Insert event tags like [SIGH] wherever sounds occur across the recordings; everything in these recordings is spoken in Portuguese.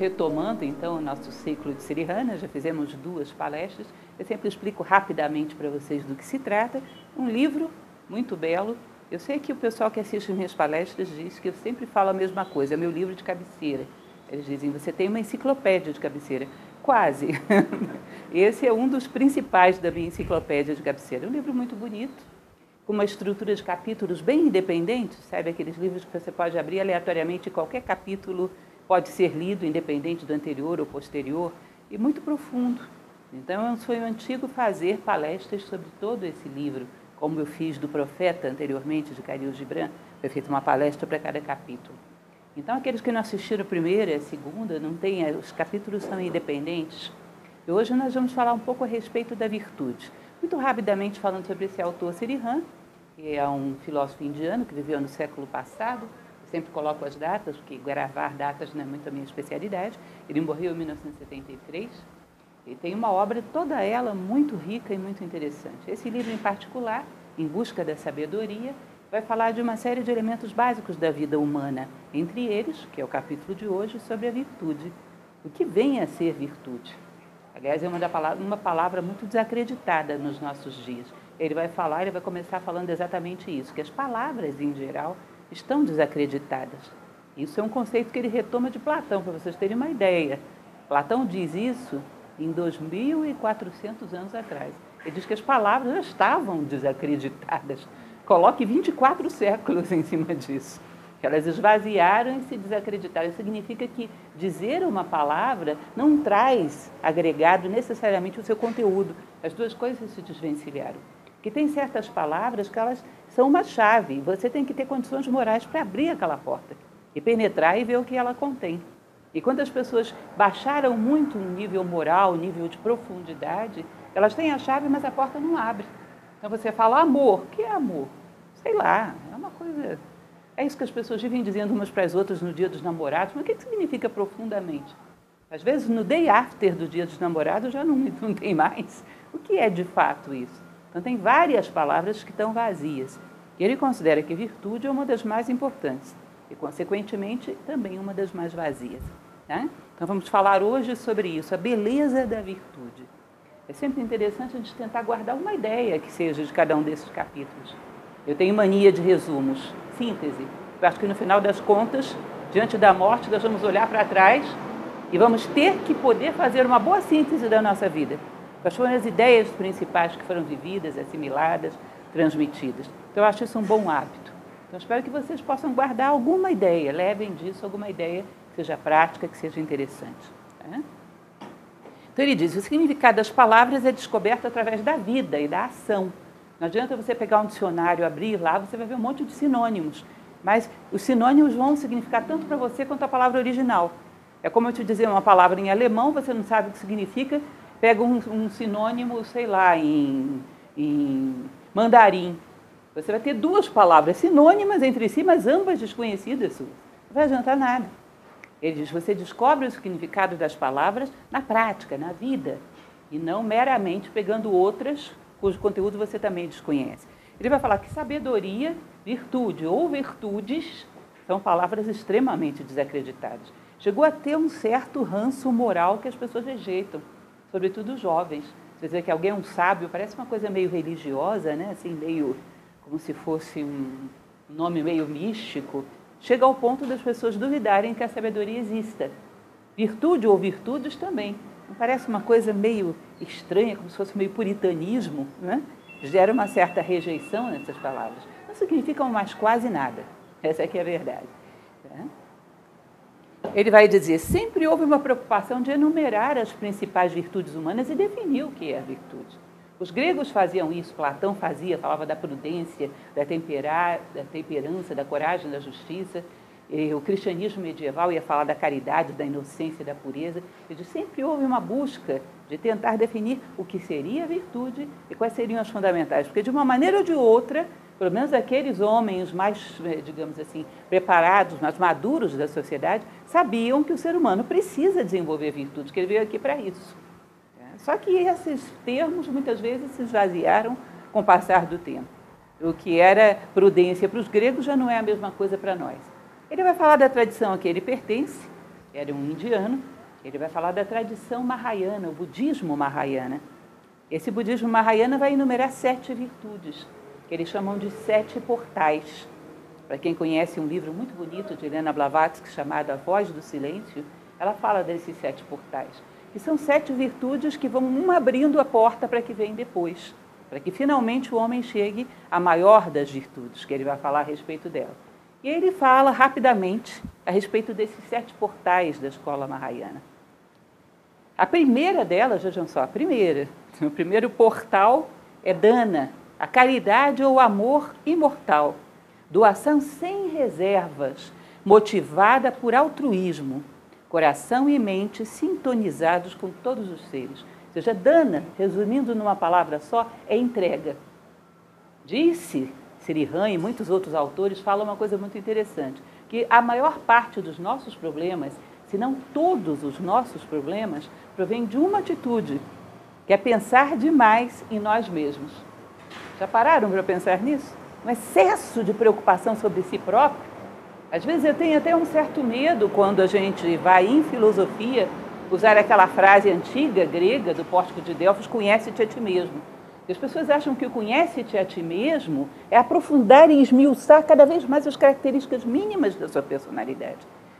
retomando então o nosso ciclo de Sirihana, já fizemos duas palestras. Eu sempre explico rapidamente para vocês do que se trata. Um livro muito belo. Eu sei que o pessoal que assiste minhas palestras diz que eu sempre falo a mesma coisa, é meu livro de cabeceira. Eles dizem, você tem uma enciclopédia de cabeceira. Quase. [LAUGHS] Esse é um dos principais da minha enciclopédia de cabeceira. É um livro muito bonito, com uma estrutura de capítulos bem independentes, sabe? Aqueles livros que você pode abrir aleatoriamente, qualquer capítulo pode ser lido, independente do anterior ou posterior, e muito profundo. Então, foi um antigo fazer palestras sobre todo esse livro, como eu fiz do Profeta anteriormente, de Caril Gibran, foi feita uma palestra para cada capítulo. Então, aqueles que não assistiram a primeira a segunda, não tem, os capítulos são independentes. E hoje nós vamos falar um pouco a respeito da virtude. Muito rapidamente falando sobre esse autor Sirihan, que é um filósofo indiano que viveu no século passado. Sempre coloco as datas, porque gravar datas não é muito a minha especialidade. Ele morreu em 1973. E tem uma obra, toda ela muito rica e muito interessante. Esse livro em particular, Em Busca da Sabedoria, vai falar de uma série de elementos básicos da vida humana, entre eles, que é o capítulo de hoje, sobre a virtude. O que vem a ser virtude? Aliás, é uma, palavra, uma palavra muito desacreditada nos nossos dias. Ele vai falar, ele vai começar falando exatamente isso, que as palavras, em geral, estão desacreditadas. Isso é um conceito que ele retoma de Platão, para vocês terem uma ideia. Platão diz isso em 2.400 anos atrás. Ele diz que as palavras já estavam desacreditadas. Coloque 24 séculos em cima disso. Elas esvaziaram e se desacreditaram. Isso significa que dizer uma palavra não traz agregado necessariamente o seu conteúdo. As duas coisas se desvencilharam. Que tem certas palavras que elas são uma chave. Você tem que ter condições morais para abrir aquela porta e penetrar e ver o que ela contém. E quando as pessoas baixaram muito o nível moral, o nível de profundidade, elas têm a chave, mas a porta não abre. Então você fala amor. O que é amor? Sei lá, é uma coisa. É isso que as pessoas vivem dizendo umas para as outras no dia dos namorados, mas o que, que significa profundamente? Às vezes, no day after do dia dos namorados, já não, [LAUGHS] não tem mais. O que é de fato isso? Então, tem várias palavras que estão vazias. Ele considera que virtude é uma das mais importantes e, consequentemente, também uma das mais vazias. Né? Então, vamos falar hoje sobre isso, a beleza da virtude. É sempre interessante a gente tentar guardar uma ideia que seja de cada um desses capítulos. Eu tenho mania de resumos, síntese. Eu acho que no final das contas, diante da morte, nós vamos olhar para trás e vamos ter que poder fazer uma boa síntese da nossa vida. Quais foram as ideias principais que foram vividas, assimiladas, transmitidas. Então, eu acho isso um bom hábito. Então, espero que vocês possam guardar alguma ideia, levem disso alguma ideia que seja prática, que seja interessante. Tá? Então, ele diz: o significado das palavras é descoberto através da vida e da ação. Não adianta você pegar um dicionário, abrir lá, você vai ver um monte de sinônimos. Mas os sinônimos vão significar tanto para você quanto a palavra original. É como eu te dizer uma palavra em alemão, você não sabe o que significa, pega um, um sinônimo, sei lá, em, em mandarim. Você vai ter duas palavras sinônimas entre si, mas ambas desconhecidas Não vai adiantar nada. Ele diz: você descobre o significado das palavras na prática, na vida, e não meramente pegando outras cujo conteúdo você também desconhece. Ele vai falar que sabedoria, virtude ou virtudes são palavras extremamente desacreditadas. Chegou a ter um certo ranço moral que as pessoas rejeitam, sobretudo os jovens. Você dizer que alguém é um sábio parece uma coisa meio religiosa, né? assim, meio como se fosse um nome meio místico. Chega ao ponto das pessoas duvidarem que a sabedoria exista. Virtude ou virtudes também. Não parece uma coisa meio estranha, como se fosse meio puritanismo, né? gera uma certa rejeição nessas palavras. Não significam mais quase nada. Essa é que é a verdade. Né? Ele vai dizer, sempre houve uma preocupação de enumerar as principais virtudes humanas e definir o que é a virtude. Os gregos faziam isso, Platão fazia, falava da prudência, da, temperar, da temperança, da coragem, da justiça. E o cristianismo medieval ia falar da caridade, da inocência, da pureza. Ele sempre houve uma busca de tentar definir o que seria a virtude e quais seriam as fundamentais. Porque, de uma maneira ou de outra, pelo menos aqueles homens mais, eh, digamos assim, preparados, mais maduros da sociedade, sabiam que o ser humano precisa desenvolver virtudes, que ele veio aqui para isso. É, só que esses termos muitas vezes se esvaziaram com o passar do tempo. O que era prudência para os gregos já não é a mesma coisa para nós. Ele vai falar da tradição a que ele pertence, era um indiano. Ele vai falar da tradição mahayana, o budismo mahayana. Esse budismo mahayana vai enumerar sete virtudes, que eles chamam de sete portais. Para quem conhece um livro muito bonito de Helena Blavatsky chamado A Voz do Silêncio, ela fala desses sete portais, que são sete virtudes que vão uma abrindo a porta para que vem depois, para que finalmente o homem chegue à maior das virtudes, que ele vai falar a respeito dela. E ele fala rapidamente a respeito desses sete portais da escola Mahayana. A primeira delas, vejam só, a primeira, [LAUGHS] o primeiro portal é Dana, a caridade ou amor imortal, doação sem reservas, motivada por altruísmo, coração e mente sintonizados com todos os seres. Ou seja, Dana, resumindo numa palavra só, é entrega. Disse Sirihan e muitos outros autores falam uma coisa muito interessante, que a maior parte dos nossos problemas, se não todos os nossos problemas, provém de uma atitude, que é pensar demais em nós mesmos. Já pararam para pensar nisso? Um excesso de preocupação sobre si próprio. Às vezes eu tenho até um certo medo quando a gente vai em filosofia usar aquela frase antiga grega do Pórtico de Delfos, conhece-te a ti mesmo. As pessoas acham que o conhece-te a ti mesmo é aprofundar e esmiuçar cada vez mais as características mínimas da sua personalidade.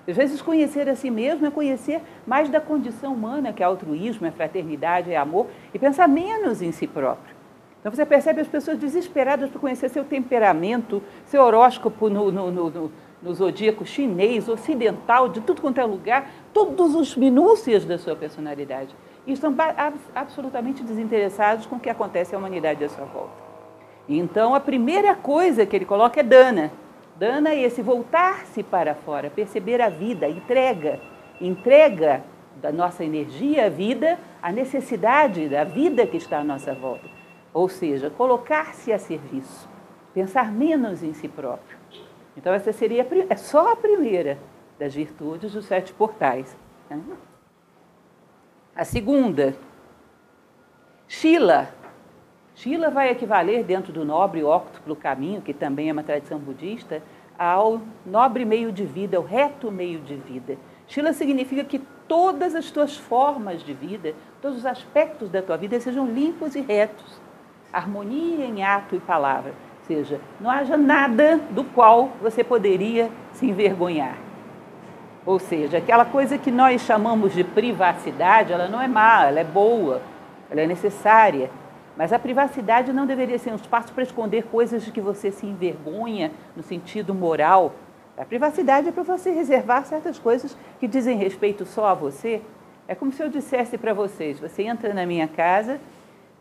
Às vezes, conhecer a si mesmo é conhecer mais da condição humana, que é altruísmo, é fraternidade, é amor, e pensar menos em si próprio. Então, você percebe as pessoas desesperadas por conhecer seu temperamento, seu horóscopo no, no, no, no zodíaco chinês, ocidental, de tudo quanto é lugar, todos os minúcias da sua personalidade e estão absolutamente desinteressados com o que acontece à humanidade à sua volta. Então, a primeira coisa que ele coloca é dana. Dana é esse voltar-se para fora, perceber a vida, entrega, entrega da nossa energia à vida, a necessidade da vida que está à nossa volta. Ou seja, colocar-se a serviço, pensar menos em si próprio. Então, essa seria é só a primeira das virtudes dos sete portais. Né? A segunda, Shila. Shila vai equivaler, dentro do nobre óctuplo caminho, que também é uma tradição budista, ao nobre meio de vida, ao reto meio de vida. Shila significa que todas as tuas formas de vida, todos os aspectos da tua vida sejam limpos e retos. Harmonia em ato e palavra. Ou seja, não haja nada do qual você poderia se envergonhar. Ou seja, aquela coisa que nós chamamos de privacidade, ela não é má, ela é boa, ela é necessária. Mas a privacidade não deveria ser um espaço para esconder coisas de que você se envergonha no sentido moral. A privacidade é para você reservar certas coisas que dizem respeito só a você. É como se eu dissesse para vocês: você entra na minha casa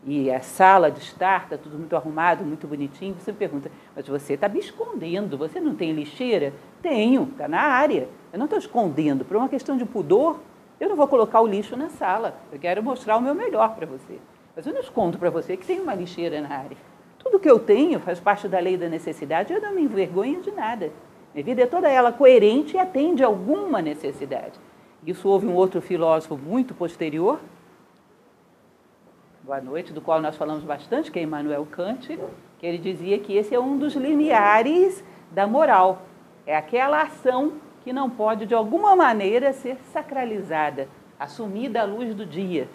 e a sala de estar está tudo muito arrumado, muito bonitinho. Você me pergunta, mas você está me escondendo, você não tem lixeira? Tenho, está na área. Eu não estou escondendo. Por uma questão de pudor, eu não vou colocar o lixo na sala. Eu quero mostrar o meu melhor para você. Mas eu não escondo para você que tem uma lixeira na área. Tudo que eu tenho faz parte da lei da necessidade. Eu não me envergonho de nada. Minha vida é toda ela coerente e atende a alguma necessidade. Isso houve um outro filósofo muito posterior, boa noite, do qual nós falamos bastante, que é Immanuel Kant, que ele dizia que esse é um dos limiares da moral. É aquela ação que não pode, de alguma maneira, ser sacralizada, assumida à luz do dia.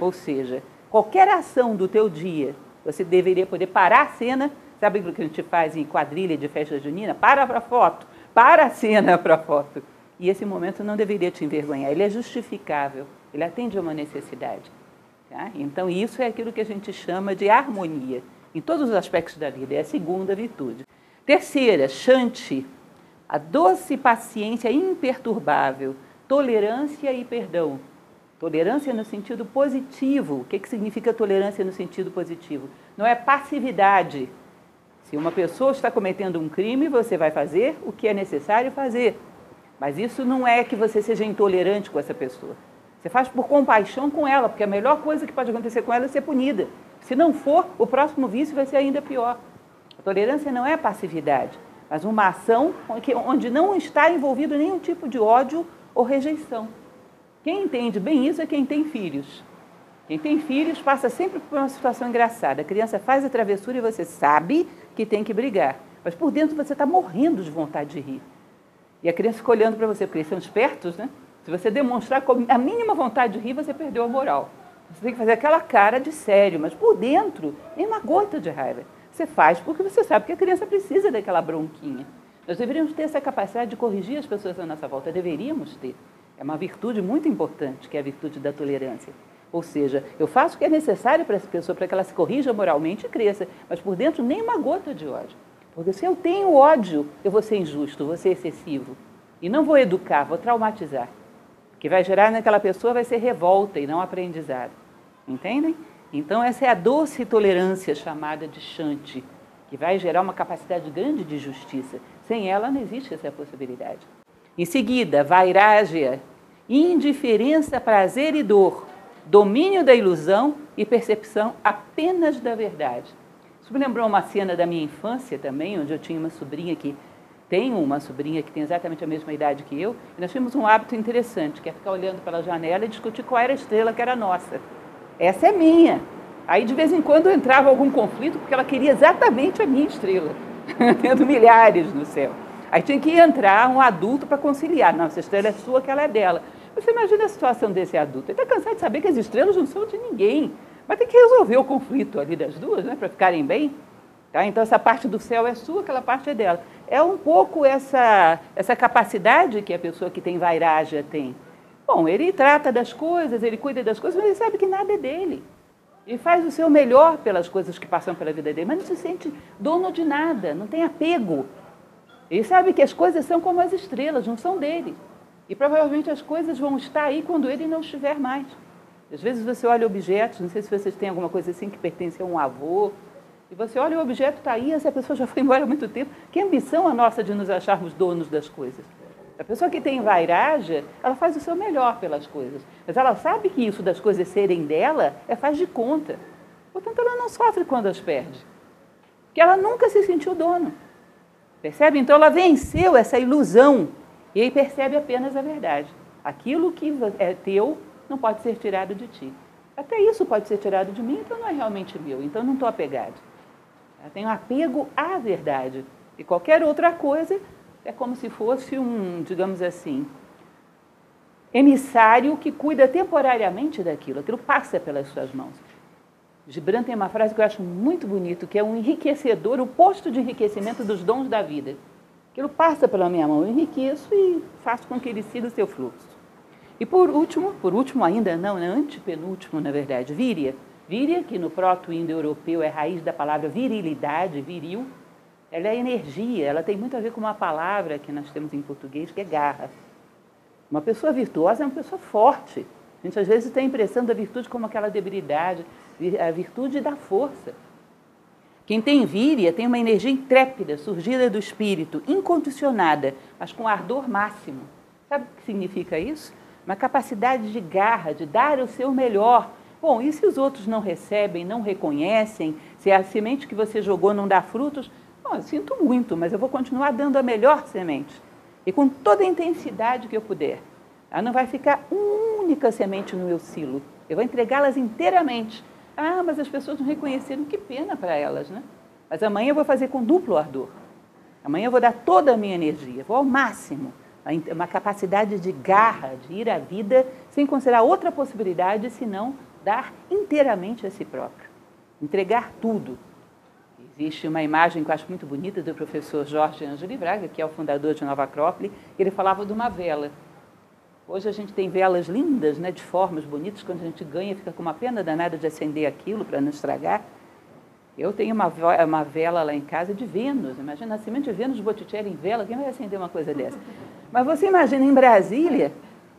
Ou seja, qualquer ação do teu dia, você deveria poder parar a cena, sabe o que a gente faz em quadrilha de festa junina? Para para foto, para a cena para foto. E esse momento não deveria te envergonhar, ele é justificável, ele atende a uma necessidade. Tá? Então, isso é aquilo que a gente chama de harmonia, em todos os aspectos da vida, é a segunda virtude. Terceira, chante, a doce paciência imperturbável, tolerância e perdão. Tolerância no sentido positivo. O que, que significa tolerância no sentido positivo? Não é passividade. Se uma pessoa está cometendo um crime, você vai fazer o que é necessário fazer. Mas isso não é que você seja intolerante com essa pessoa. Você faz por compaixão com ela, porque a melhor coisa que pode acontecer com ela é ser punida. Se não for, o próximo vício vai ser ainda pior. A tolerância não é passividade mas uma ação onde não está envolvido nenhum tipo de ódio ou rejeição. Quem entende bem isso é quem tem filhos. Quem tem filhos passa sempre por uma situação engraçada. A criança faz a travessura e você sabe que tem que brigar, mas por dentro você está morrendo de vontade de rir. E a criança fica olhando para você, porque eles são espertos, né? Se você demonstrar a mínima vontade de rir, você perdeu a moral. Você tem que fazer aquela cara de sério, mas por dentro, nem uma gota de raiva. Você faz porque você sabe que a criança precisa daquela bronquinha. Nós deveríamos ter essa capacidade de corrigir as pessoas à nossa volta, deveríamos ter. É uma virtude muito importante, que é a virtude da tolerância. Ou seja, eu faço o que é necessário para essa pessoa, para que ela se corrija moralmente e cresça, mas por dentro nem uma gota de ódio. Porque se eu tenho ódio, eu vou ser injusto, vou ser excessivo. E não vou educar, vou traumatizar. Que vai gerar naquela pessoa vai ser revolta e não aprendizado. Entendem? Então, essa é a doce tolerância chamada de chante, que vai gerar uma capacidade grande de justiça. Sem ela, não existe essa possibilidade. Em seguida, vairágia, indiferença, prazer e dor, domínio da ilusão e percepção apenas da verdade. Isso me lembrou uma cena da minha infância também, onde eu tinha uma sobrinha que tenho uma sobrinha que tem exatamente a mesma idade que eu, e nós tínhamos um hábito interessante, que é ficar olhando pela janela e discutir qual era a estrela que era nossa. Essa é minha. Aí de vez em quando entrava algum conflito, porque ela queria exatamente a minha estrela, [LAUGHS] tendo milhares no céu. Aí tinha que entrar um adulto para conciliar. Não, essa estrela é sua, aquela é dela. Você imagina a situação desse adulto. Ele está cansado de saber que as estrelas não são de ninguém. Mas tem que resolver o conflito ali das duas, né, para ficarem bem. Tá? Então, essa parte do céu é sua, aquela parte é dela. É um pouco essa, essa capacidade que a pessoa que tem vairagem tem. Bom, ele trata das coisas, ele cuida das coisas, mas ele sabe que nada é dele. Ele faz o seu melhor pelas coisas que passam pela vida dele, mas não se sente dono de nada, não tem apego. Ele sabe que as coisas são como as estrelas, não são dele. E provavelmente as coisas vão estar aí quando ele não estiver mais. Às vezes você olha objetos, não sei se vocês têm alguma coisa assim que pertence a um avô, e você olha o objeto está aí, essa pessoa já foi embora há muito tempo. Que ambição a nossa de nos acharmos donos das coisas. A pessoa que tem vairagem, ela faz o seu melhor pelas coisas. Mas ela sabe que isso das coisas serem dela é faz de conta. Portanto, ela não sofre quando as perde. Porque ela nunca se sentiu dono. Percebe? Então ela venceu essa ilusão e aí percebe apenas a verdade. Aquilo que é teu não pode ser tirado de ti. Até isso pode ser tirado de mim, então não é realmente meu, então não estou apegado. Eu tenho apego à verdade. E qualquer outra coisa é como se fosse um, digamos assim, emissário que cuida temporariamente daquilo, aquilo passa pelas suas mãos. Gibran tem uma frase que eu acho muito bonito, que é um enriquecedor, o posto de enriquecimento dos dons da vida. Aquilo passa pela minha mão, eu enriqueço e faço com que ele siga o seu fluxo. E por último, por último ainda, não, é antepenúltimo, na verdade, víria. Víria, que no proto-indo-europeu é raiz da palavra virilidade, viril, ela é energia, ela tem muito a ver com uma palavra que nós temos em português, que é garra. Uma pessoa virtuosa é uma pessoa forte. A gente às vezes tem a impressão da virtude como aquela debilidade, a virtude da força. Quem tem víria tem uma energia intrépida, surgida do espírito, incondicionada, mas com ardor máximo. Sabe o que significa isso? Uma capacidade de garra, de dar o seu melhor. Bom, e se os outros não recebem, não reconhecem, se a semente que você jogou não dá frutos, bom, eu sinto muito, mas eu vou continuar dando a melhor semente. E com toda a intensidade que eu puder. Ela não vai ficar uma única semente no meu silo. Eu vou entregá-las inteiramente ah, mas as pessoas não reconheceram, que pena para elas, né? Mas amanhã eu vou fazer com duplo ardor. Amanhã eu vou dar toda a minha energia, vou ao máximo. Uma capacidade de garra, de ir à vida, sem considerar outra possibilidade, senão dar inteiramente a si próprio. Entregar tudo. Existe uma imagem que eu acho muito bonita do professor Jorge Angeli Braga, que é o fundador de Nova Acrópole, ele falava de uma vela. Hoje a gente tem velas lindas, né, de formas bonitas, quando a gente ganha fica com uma pena danada de acender aquilo para não estragar. Eu tenho uma, uma vela lá em casa de Vênus, imagina nascimento de Vênus Botticelli em vela, quem vai acender uma coisa dessa? Mas você imagina em Brasília,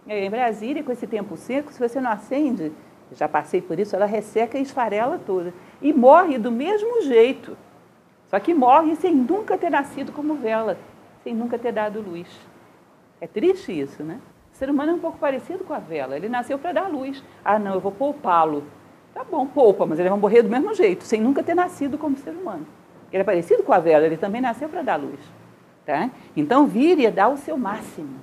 é, em Brasília com esse tempo seco, se você não acende, já passei por isso, ela resseca e esfarela toda. E morre do mesmo jeito. Só que morre sem nunca ter nascido como vela, sem nunca ter dado luz. É triste isso, né? O ser humano é um pouco parecido com a vela. Ele nasceu para dar luz. Ah, não, eu vou poupá-lo. Tá bom, poupa, mas ele vai morrer do mesmo jeito, sem nunca ter nascido como ser humano. Ele é parecido com a vela, ele também nasceu para dar luz. Tá? Então, vir e dar o seu máximo.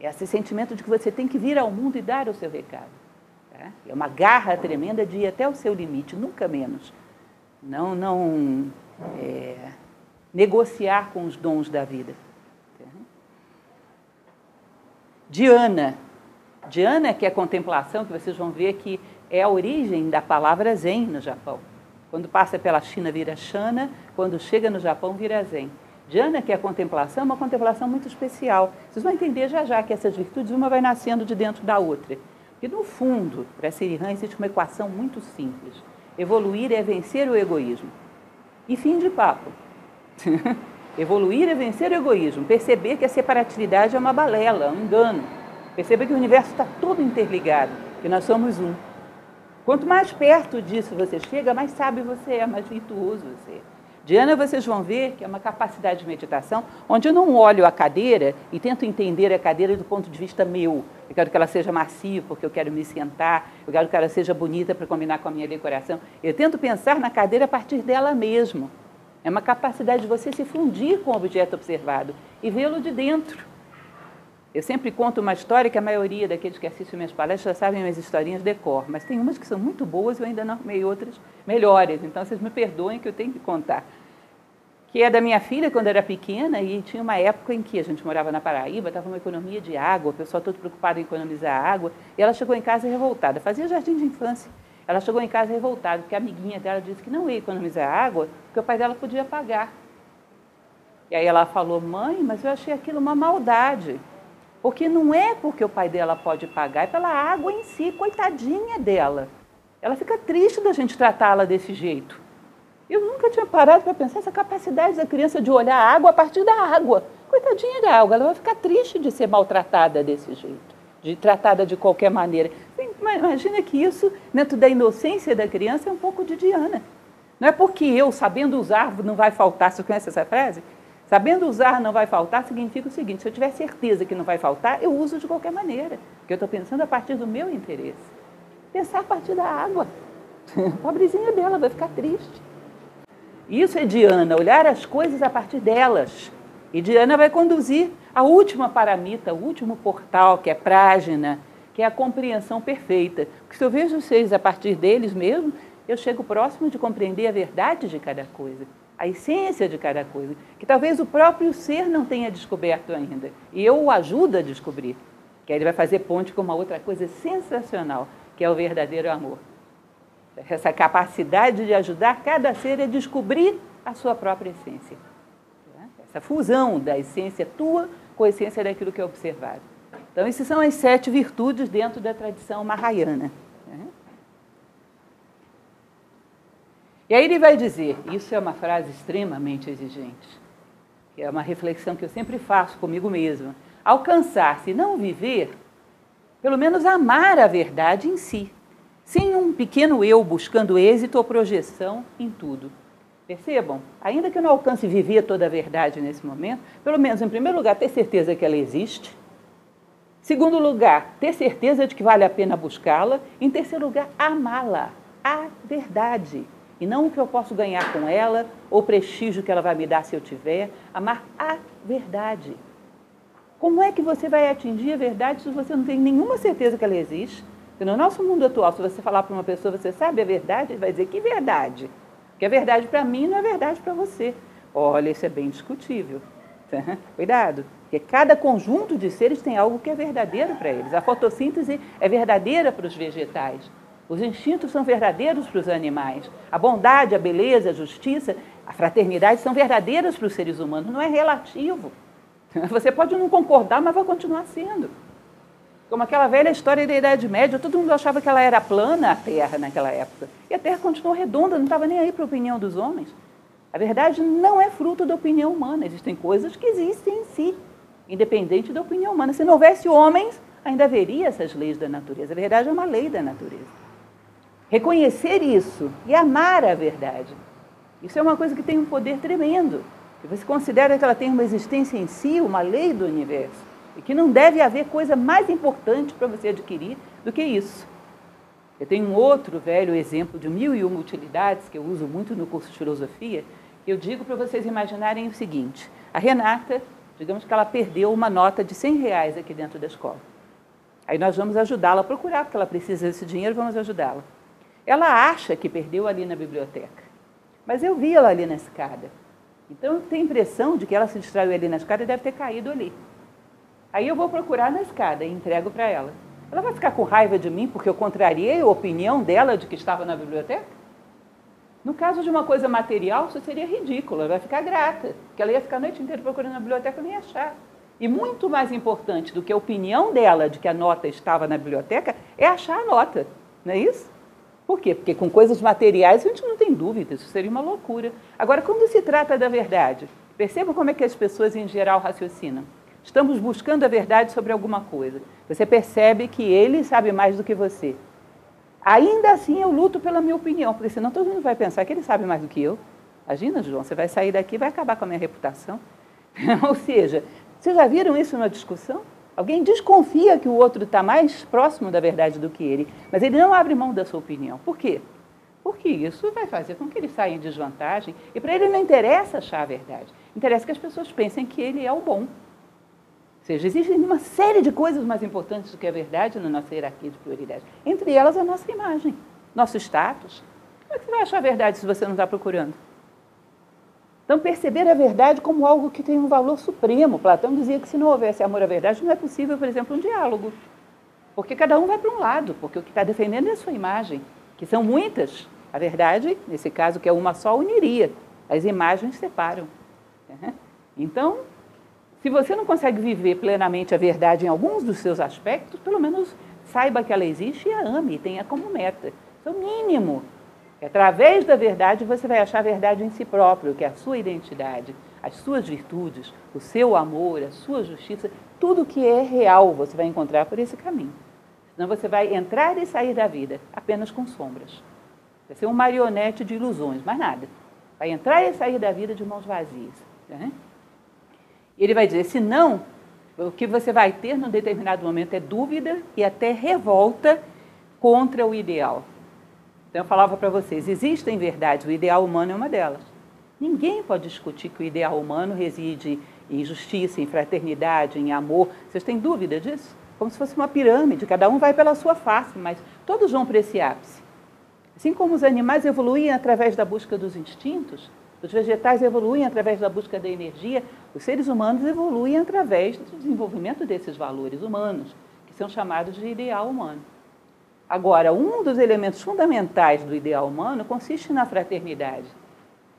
É esse sentimento de que você tem que vir ao mundo e dar o seu recado. Tá? É uma garra tremenda de ir até o seu limite, nunca menos. Não, não é, negociar com os dons da vida. Diana, Dhyana, que é contemplação, que vocês vão ver que é a origem da palavra Zen no Japão. Quando passa pela China vira Shana, quando chega no Japão vira Zen. Dhyana, que é a contemplação, é uma contemplação muito especial. Vocês vão entender já já que essas virtudes, uma vai nascendo de dentro da outra. E no fundo, para Sirihan existe uma equação muito simples. Evoluir é vencer o egoísmo. E fim de papo. [LAUGHS] Evoluir é vencer o egoísmo. Perceber que a separatividade é uma balela, um engano. Perceber que o universo está todo interligado, que nós somos um. Quanto mais perto disso você chega, mais sábio você é, mais virtuoso você é. Diana, vocês vão ver que é uma capacidade de meditação onde eu não olho a cadeira e tento entender a cadeira do ponto de vista meu. Eu quero que ela seja macia porque eu quero me sentar, eu quero que ela seja bonita para combinar com a minha decoração. Eu tento pensar na cadeira a partir dela mesmo. É uma capacidade de você se fundir com o objeto observado e vê-lo de dentro. Eu sempre conto uma história que a maioria daqueles que assistem minhas palestras sabem minhas historinhas de cor, mas tem umas que são muito boas e eu ainda não arrumei outras melhores, então vocês me perdoem que eu tenho que contar que é da minha filha quando era pequena e tinha uma época em que a gente morava na Paraíba, estava uma economia de água, o pessoal todo preocupado em economizar água, e ela chegou em casa revoltada, fazia jardim de infância. Ela chegou em casa revoltada, porque a amiguinha dela disse que não ia economizar água, porque o pai dela podia pagar. E aí ela falou, mãe, mas eu achei aquilo uma maldade. Porque não é porque o pai dela pode pagar, é pela água em si, coitadinha dela. Ela fica triste da gente tratá-la desse jeito. Eu nunca tinha parado para pensar essa capacidade da criança de olhar a água a partir da água. Coitadinha da água, ela vai ficar triste de ser maltratada desse jeito, de tratada de qualquer maneira. Imagina que isso, dentro da inocência da criança, é um pouco de Diana. Não é porque eu, sabendo usar, não vai faltar. Você conhece essa frase? Sabendo usar não vai faltar significa o seguinte: se eu tiver certeza que não vai faltar, eu uso de qualquer maneira. Porque eu estou pensando a partir do meu interesse. Pensar a partir da água. [LAUGHS] Pobrezinha dela, vai ficar triste. Isso é Diana, olhar as coisas a partir delas. E Diana vai conduzir a última paramita, o último portal, que é Prágina, que é a compreensão perfeita. Porque se eu vejo seis a partir deles mesmo, eu chego próximo de compreender a verdade de cada coisa, a essência de cada coisa, que talvez o próprio ser não tenha descoberto ainda. E eu o ajudo a descobrir. Que aí ele vai fazer ponte com uma outra coisa sensacional, que é o verdadeiro amor essa capacidade de ajudar cada ser a descobrir a sua própria essência. Essa fusão da essência tua com a essência daquilo que é observado. Então, essas são as sete virtudes dentro da tradição mahayana. E aí ele vai dizer, isso é uma frase extremamente exigente, que é uma reflexão que eu sempre faço comigo mesma. Alcançar-se, não viver, pelo menos amar a verdade em si sem um pequeno eu buscando êxito ou projeção em tudo. Percebam? Ainda que eu não alcance viver toda a verdade nesse momento, pelo menos, em primeiro lugar, ter certeza que ela existe. Segundo lugar, ter certeza de que vale a pena buscá-la. Em terceiro lugar, amá-la, a verdade. E não o que eu posso ganhar com ela, ou o prestígio que ela vai me dar se eu tiver. Amar a verdade. Como é que você vai atingir a verdade se você não tem nenhuma certeza que ela existe? Porque no nosso mundo atual, se você falar para uma pessoa, você sabe a verdade, ele vai dizer que verdade. Que a verdade para mim não é verdade para você. Olha, isso é bem discutível. [LAUGHS] Cuidado, porque cada conjunto de seres tem algo que é verdadeiro para eles. A fotossíntese é verdadeira para os vegetais. Os instintos são verdadeiros para os animais. A bondade, a beleza, a justiça, a fraternidade são verdadeiras para os seres humanos. Não é relativo. [LAUGHS] Você pode não concordar, mas vai continuar sendo. Como aquela velha história da Idade Média, todo mundo achava que ela era plana, a Terra, naquela época. E a Terra continuou redonda, não estava nem aí para a opinião dos homens. A verdade não é fruto da opinião humana. Existem coisas que existem em si, independente da opinião humana. Se não houvesse homens, ainda haveria essas leis da natureza. A verdade é uma lei da natureza. Reconhecer isso e amar a verdade. Isso é uma coisa que tem um poder tremendo. Você considera que ela tem uma existência em si, uma lei do universo. E que não deve haver coisa mais importante para você adquirir do que isso. Eu tenho um outro velho exemplo de mil e uma utilidades que eu uso muito no curso de filosofia. Eu digo para vocês imaginarem o seguinte: a Renata, digamos que ela perdeu uma nota de 100 reais aqui dentro da escola. Aí nós vamos ajudá-la a procurar, porque ela precisa desse dinheiro, vamos ajudá-la. Ela acha que perdeu ali na biblioteca, mas eu vi ela ali na escada. Então eu tenho a impressão de que ela se distraiu ali na escada e deve ter caído ali. Aí eu vou procurar na escada e entrego para ela. Ela vai ficar com raiva de mim porque eu contrariei a opinião dela de que estava na biblioteca? No caso de uma coisa material, isso seria ridículo. Ela vai ficar grata, porque ela ia ficar a noite inteira procurando na biblioteca e ia achar. E muito mais importante do que a opinião dela de que a nota estava na biblioteca é achar a nota, não é isso? Por quê? Porque com coisas materiais a gente não tem dúvida, isso seria uma loucura. Agora, quando se trata da verdade, percebam como é que as pessoas em geral raciocinam. Estamos buscando a verdade sobre alguma coisa. Você percebe que ele sabe mais do que você. Ainda assim, eu luto pela minha opinião, porque senão todo mundo vai pensar que ele sabe mais do que eu. Imagina, João, você vai sair daqui e vai acabar com a minha reputação. [LAUGHS] Ou seja, vocês já viram isso numa discussão? Alguém desconfia que o outro está mais próximo da verdade do que ele, mas ele não abre mão da sua opinião. Por quê? Porque isso vai fazer com que ele saia em desvantagem e para ele não interessa achar a verdade. Interessa que as pessoas pensem que ele é o bom. Seja, existe uma série de coisas mais importantes do que a verdade na nossa hierarquia de prioridade. Entre elas, a nossa imagem, nosso status. Como é que você vai achar a verdade se você não está procurando? Então, perceber a verdade como algo que tem um valor supremo. Platão dizia que se não houvesse amor à verdade, não é possível, por exemplo, um diálogo. Porque cada um vai para um lado, porque o que está defendendo é a sua imagem, que são muitas. A verdade, nesse caso, que é uma só, uniria. As imagens separam. Então, se você não consegue viver plenamente a verdade em alguns dos seus aspectos, pelo menos saiba que ela existe e a ame, e tenha como meta. Isso é o mínimo Através da verdade você vai achar a verdade em si próprio, que é a sua identidade, as suas virtudes, o seu amor, a sua justiça, tudo que é real você vai encontrar por esse caminho. Senão você vai entrar e sair da vida apenas com sombras. Vai ser um marionete de ilusões, mais nada. Vai entrar e sair da vida de mãos vazias. Né? E ele vai dizer: se não, o que você vai ter num determinado momento é dúvida e até revolta contra o ideal. Então eu falava para vocês, existem verdades, o ideal humano é uma delas. Ninguém pode discutir que o ideal humano reside em justiça, em fraternidade, em amor. Vocês têm dúvida disso? Como se fosse uma pirâmide, cada um vai pela sua face, mas todos vão para esse ápice. Assim como os animais evoluem através da busca dos instintos, os vegetais evoluem através da busca da energia, os seres humanos evoluem através do desenvolvimento desses valores humanos, que são chamados de ideal humano. Agora, um dos elementos fundamentais do ideal humano consiste na fraternidade.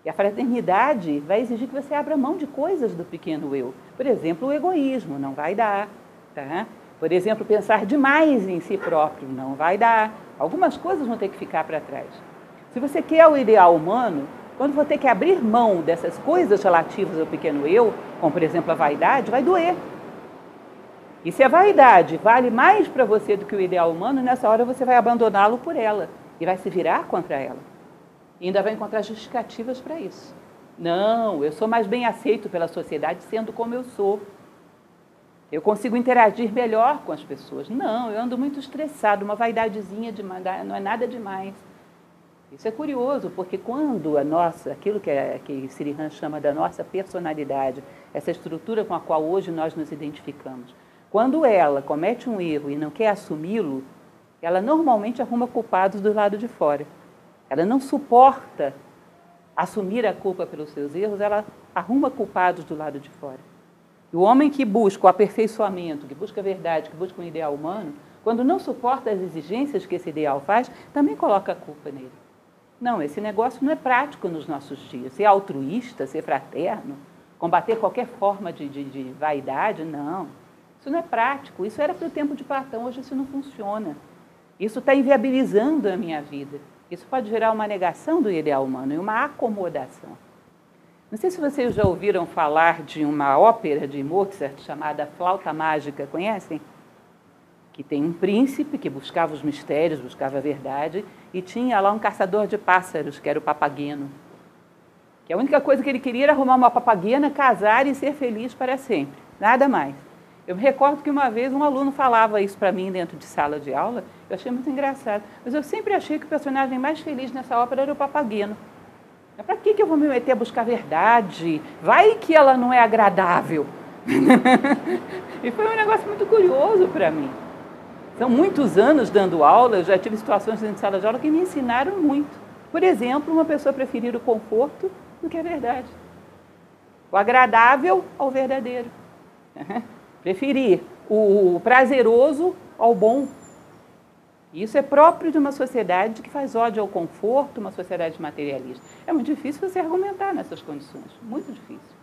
E a fraternidade vai exigir que você abra mão de coisas do pequeno eu. Por exemplo, o egoísmo, não vai dar. Tá? Por exemplo, pensar demais em si próprio, não vai dar. Algumas coisas vão ter que ficar para trás. Se você quer o ideal humano, quando ter que abrir mão dessas coisas relativas ao pequeno eu, como por exemplo a vaidade, vai doer. E se a vaidade vale mais para você do que o ideal humano, nessa hora você vai abandoná-lo por ela e vai se virar contra ela. E ainda vai encontrar justificativas para isso. Não, eu sou mais bem aceito pela sociedade sendo como eu sou. Eu consigo interagir melhor com as pessoas. Não, eu ando muito estressado, uma vaidadezinha de não é nada demais. Isso é curioso, porque quando a nossa, aquilo que, é, que chama da nossa personalidade, essa estrutura com a qual hoje nós nos identificamos, quando ela comete um erro e não quer assumi-lo, ela normalmente arruma culpados do lado de fora. Ela não suporta assumir a culpa pelos seus erros, ela arruma culpados do lado de fora. E o homem que busca o aperfeiçoamento, que busca a verdade, que busca um ideal humano, quando não suporta as exigências que esse ideal faz, também coloca a culpa nele. Não, esse negócio não é prático nos nossos dias. Ser altruísta, ser fraterno, combater qualquer forma de, de, de vaidade, não. Isso não é prático, isso era para o tempo de Platão, hoje isso não funciona. Isso está inviabilizando a minha vida. Isso pode gerar uma negação do ideal humano e uma acomodação. Não sei se vocês já ouviram falar de uma ópera de Mozart chamada Flauta Mágica, conhecem? Que tem um príncipe que buscava os mistérios, buscava a verdade, e tinha lá um caçador de pássaros, que era o Papageno. Que a única coisa que ele queria era arrumar uma papaguena, casar e ser feliz para sempre. Nada mais. Eu me recordo que uma vez um aluno falava isso para mim dentro de sala de aula, eu achei muito engraçado. Mas eu sempre achei que o personagem mais feliz nessa ópera era o Papageno. Para que, que eu vou me meter a buscar verdade? Vai que ela não é agradável. [LAUGHS] e foi um negócio muito curioso para mim. São muitos anos dando aula, eu já tive situações dentro de sala de aula que me ensinaram muito. Por exemplo, uma pessoa preferir o conforto do que a verdade. O agradável ao verdadeiro. [LAUGHS] Preferir o prazeroso ao bom. Isso é próprio de uma sociedade que faz ódio ao conforto, uma sociedade materialista. É muito difícil você argumentar nessas condições, muito difícil.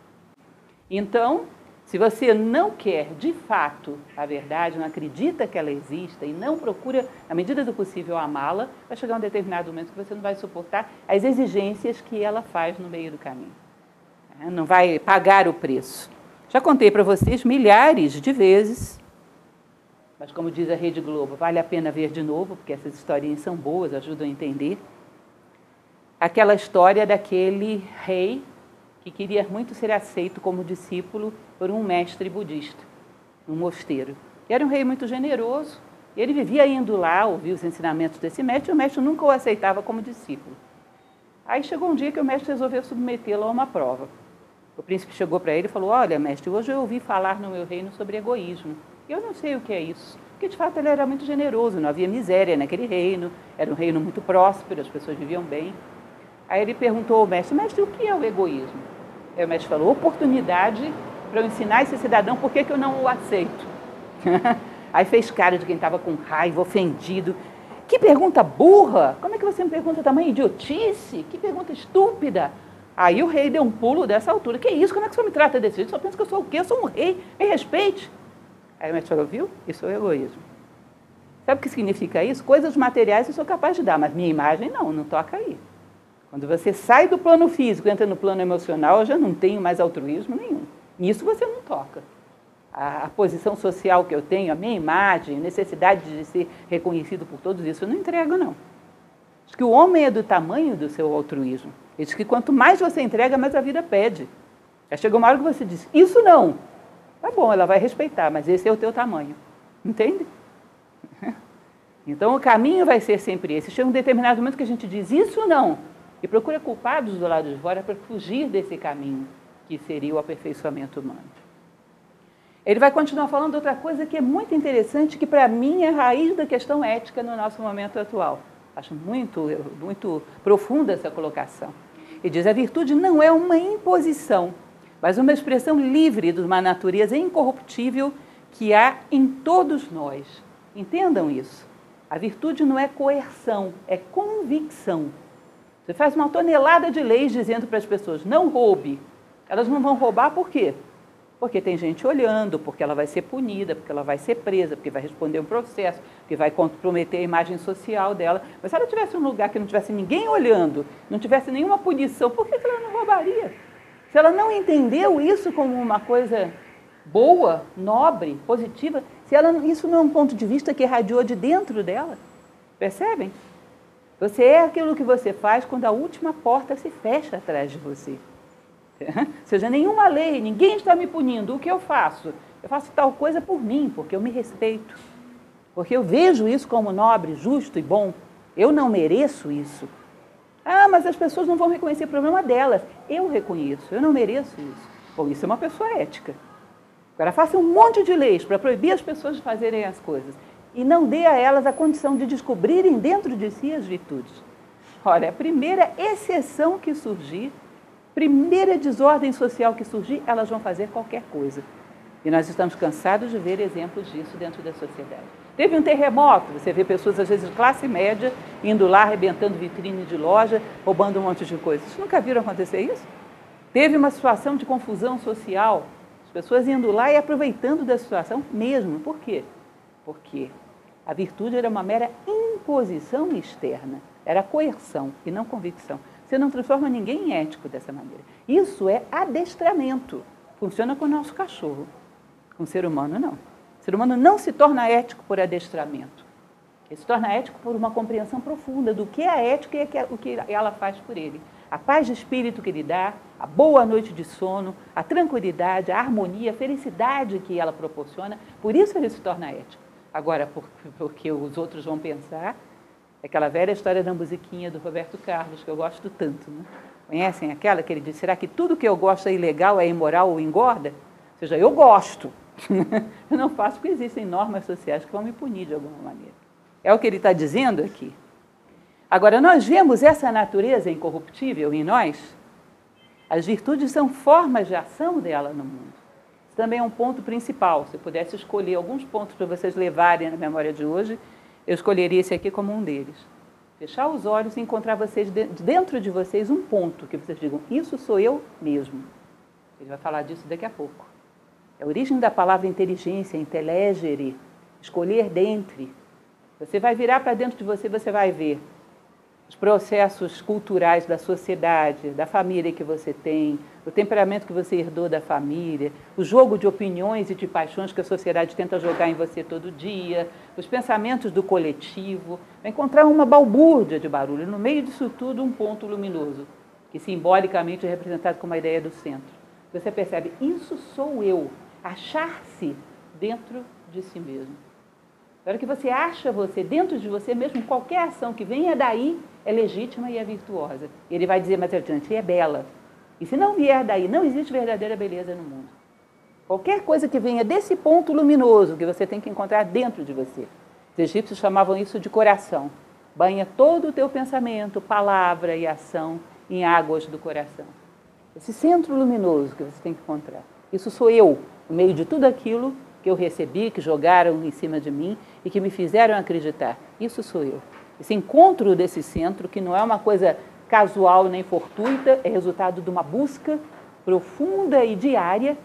Então, se você não quer de fato a verdade, não acredita que ela exista e não procura, na medida do possível, amá-la, vai chegar um determinado momento que você não vai suportar as exigências que ela faz no meio do caminho. É, não vai pagar o preço. Já contei para vocês milhares de vezes, mas como diz a Rede Globo, vale a pena ver de novo, porque essas historinhas são boas, ajudam a entender. Aquela história daquele rei que queria muito ser aceito como discípulo por um mestre budista, um mosteiro. E era um rei muito generoso, e ele vivia indo lá ouvir os ensinamentos desse mestre, e o mestre nunca o aceitava como discípulo. Aí chegou um dia que o mestre resolveu submetê-lo a uma prova. O príncipe chegou para ele e falou: Olha, mestre, hoje eu ouvi falar no meu reino sobre egoísmo. Eu não sei o que é isso. Porque de fato ele era muito generoso, não havia miséria naquele reino, era um reino muito próspero, as pessoas viviam bem. Aí ele perguntou ao mestre: Mestre, o que é o egoísmo? Aí o mestre falou, oportunidade para eu ensinar esse cidadão por que, que eu não o aceito. [LAUGHS] Aí fez cara de quem estava com raiva, ofendido. Que pergunta burra! Como é que você me pergunta tamanho idiotice? Que pergunta estúpida! Aí o rei deu um pulo dessa altura. Que isso? Como é que você me trata desse jeito? Só pensa que eu sou o quê? Eu sou um rei. Me respeite. Aí o mestre falou, viu? Isso é o egoísmo. Sabe o que significa isso? Coisas materiais eu sou capaz de dar, mas minha imagem não, não toca aí. Quando você sai do plano físico entra no plano emocional, eu já não tenho mais altruísmo nenhum. Nisso você não toca. A, a posição social que eu tenho, a minha imagem, a necessidade de ser reconhecido por todos isso, eu não entrego, não. Diz que o homem é do tamanho do seu altruísmo. Diz que quanto mais você entrega, mais a vida pede. Já chegou uma hora que você diz, isso não. Tá bom, ela vai respeitar, mas esse é o teu tamanho. Entende? [LAUGHS] Então o caminho vai ser sempre esse. Chega um determinado momento que a gente diz, isso não e procura culpados do lado de fora para fugir desse caminho que seria o aperfeiçoamento humano. Ele vai continuar falando outra coisa que é muito interessante, que para mim é a raiz da questão ética no nosso momento atual. Acho muito, muito profunda essa colocação. Ele diz: a virtude não é uma imposição, mas uma expressão livre de uma natureza incorruptível que há em todos nós. Entendam isso. A virtude não é coerção, é convicção. Você faz uma tonelada de leis dizendo para as pessoas: não roube. Elas não vão roubar por quê? Porque tem gente olhando, porque ela vai ser punida, porque ela vai ser presa, porque vai responder um processo, porque vai comprometer a imagem social dela. Mas se ela tivesse um lugar que não tivesse ninguém olhando, não tivesse nenhuma punição, por que ela não roubaria? Se ela não entendeu isso como uma coisa boa, nobre, positiva, se ela, isso não é um ponto de vista que irradiou de dentro dela, percebem? Você é aquilo que você faz quando a última porta se fecha atrás de você. Ou [LAUGHS] seja, nenhuma lei, ninguém está me punindo. O que eu faço? Eu faço tal coisa por mim, porque eu me respeito. Porque eu vejo isso como nobre, justo e bom. Eu não mereço isso. Ah, mas as pessoas não vão reconhecer o problema delas. Eu reconheço, eu não mereço isso. Bom, isso é uma pessoa ética. Agora, faça um monte de leis para proibir as pessoas de fazerem as coisas e não dê a elas a condição de descobrirem dentro de si as virtudes. Olha, a primeira exceção que surgir, primeira desordem social que surgir, elas vão fazer qualquer coisa. E nós estamos cansados de ver exemplos disso dentro da sociedade. Teve um terremoto, você vê pessoas, às vezes, de classe média, indo lá, arrebentando vitrine de loja, roubando um monte de coisas. Vocês nunca viram acontecer isso? Teve uma situação de confusão social, as pessoas indo lá e aproveitando da situação mesmo. Por quê? Porque a virtude era uma mera imposição externa, era coerção e não convicção. Você não transforma ninguém em ético dessa maneira. Isso é adestramento. Funciona com o nosso cachorro. Com o ser humano, não. O ser humano não se torna ético por adestramento. Ele se torna ético por uma compreensão profunda do que é a ética e o que ela faz por ele. A paz de espírito que ele dá, a boa noite de sono, a tranquilidade, a harmonia, a felicidade que ela proporciona. Por isso ele se torna ético. Agora, porque os outros vão pensar, é aquela velha história da musiquinha do Roberto Carlos, que eu gosto tanto. Né? Conhecem aquela que ele diz: será que tudo que eu gosto é ilegal, é imoral ou engorda? Ou seja, eu gosto. [LAUGHS] eu não faço porque existem normas sociais que vão me punir de alguma maneira. É o que ele está dizendo aqui. Agora, nós vemos essa natureza incorruptível em nós. As virtudes são formas de ação dela no mundo também é um ponto principal. Se eu pudesse escolher alguns pontos para vocês levarem na memória de hoje, eu escolheria esse aqui como um deles. Fechar os olhos e encontrar vocês dentro de vocês um ponto que vocês digam: Isso sou eu mesmo. Ele vai falar disso daqui a pouco. É a origem da palavra inteligência, intelegere, escolher dentre. Você vai virar para dentro de você, você vai ver os processos culturais da sociedade, da família que você tem, o temperamento que você herdou da família, o jogo de opiniões e de paixões que a sociedade tenta jogar em você todo dia, os pensamentos do coletivo, encontrar uma balbúrdia de barulho, no meio disso tudo um ponto luminoso, que simbolicamente é representado como a ideia do centro. Você percebe, isso sou eu, achar-se dentro de si mesmo. Na hora que você acha você dentro de você mesmo, qualquer ação que venha daí é legítima e é virtuosa. E ele vai dizer mais adiante, é bela. E se não vier daí, não existe verdadeira beleza no mundo. Qualquer coisa que venha desse ponto luminoso que você tem que encontrar dentro de você. Os egípcios chamavam isso de coração. Banha todo o teu pensamento, palavra e ação em águas do coração. Esse centro luminoso que você tem que encontrar. Isso sou eu, no meio de tudo aquilo que eu recebi, que jogaram em cima de mim e que me fizeram acreditar. Isso sou eu. Esse encontro desse centro, que não é uma coisa casual nem fortuita, é resultado de uma busca profunda e diária,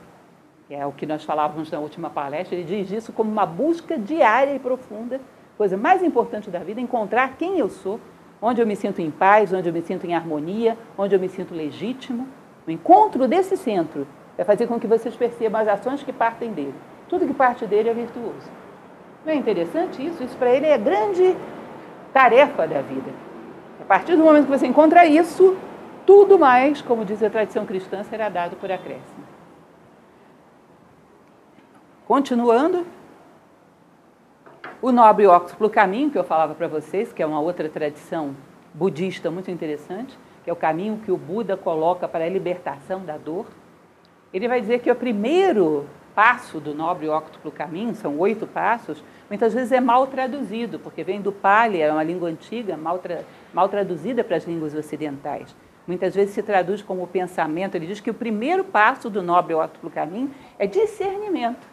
que é o que nós falávamos na última palestra, ele diz isso como uma busca diária e profunda, coisa mais importante da vida, encontrar quem eu sou, onde eu me sinto em paz, onde eu me sinto em harmonia, onde eu me sinto legítimo. O encontro desse centro vai fazer com que vocês percebam as ações que partem dele. Tudo que parte dele é virtuoso. Não é interessante isso? Isso para ele é a grande tarefa da vida. A partir do momento que você encontra isso, tudo mais, como diz a tradição cristã, será dado por acréscimo. Continuando, o nobre óculo caminho, que eu falava para vocês, que é uma outra tradição budista muito interessante, que é o caminho que o Buda coloca para a libertação da dor. Ele vai dizer que o primeiro passo do nobre óctuplo caminho, são oito passos, muitas vezes é mal traduzido, porque vem do Pali, é uma língua antiga, mal, tra mal traduzida para as línguas ocidentais. Muitas vezes se traduz como pensamento. Ele diz que o primeiro passo do nobre óctuplo caminho é discernimento,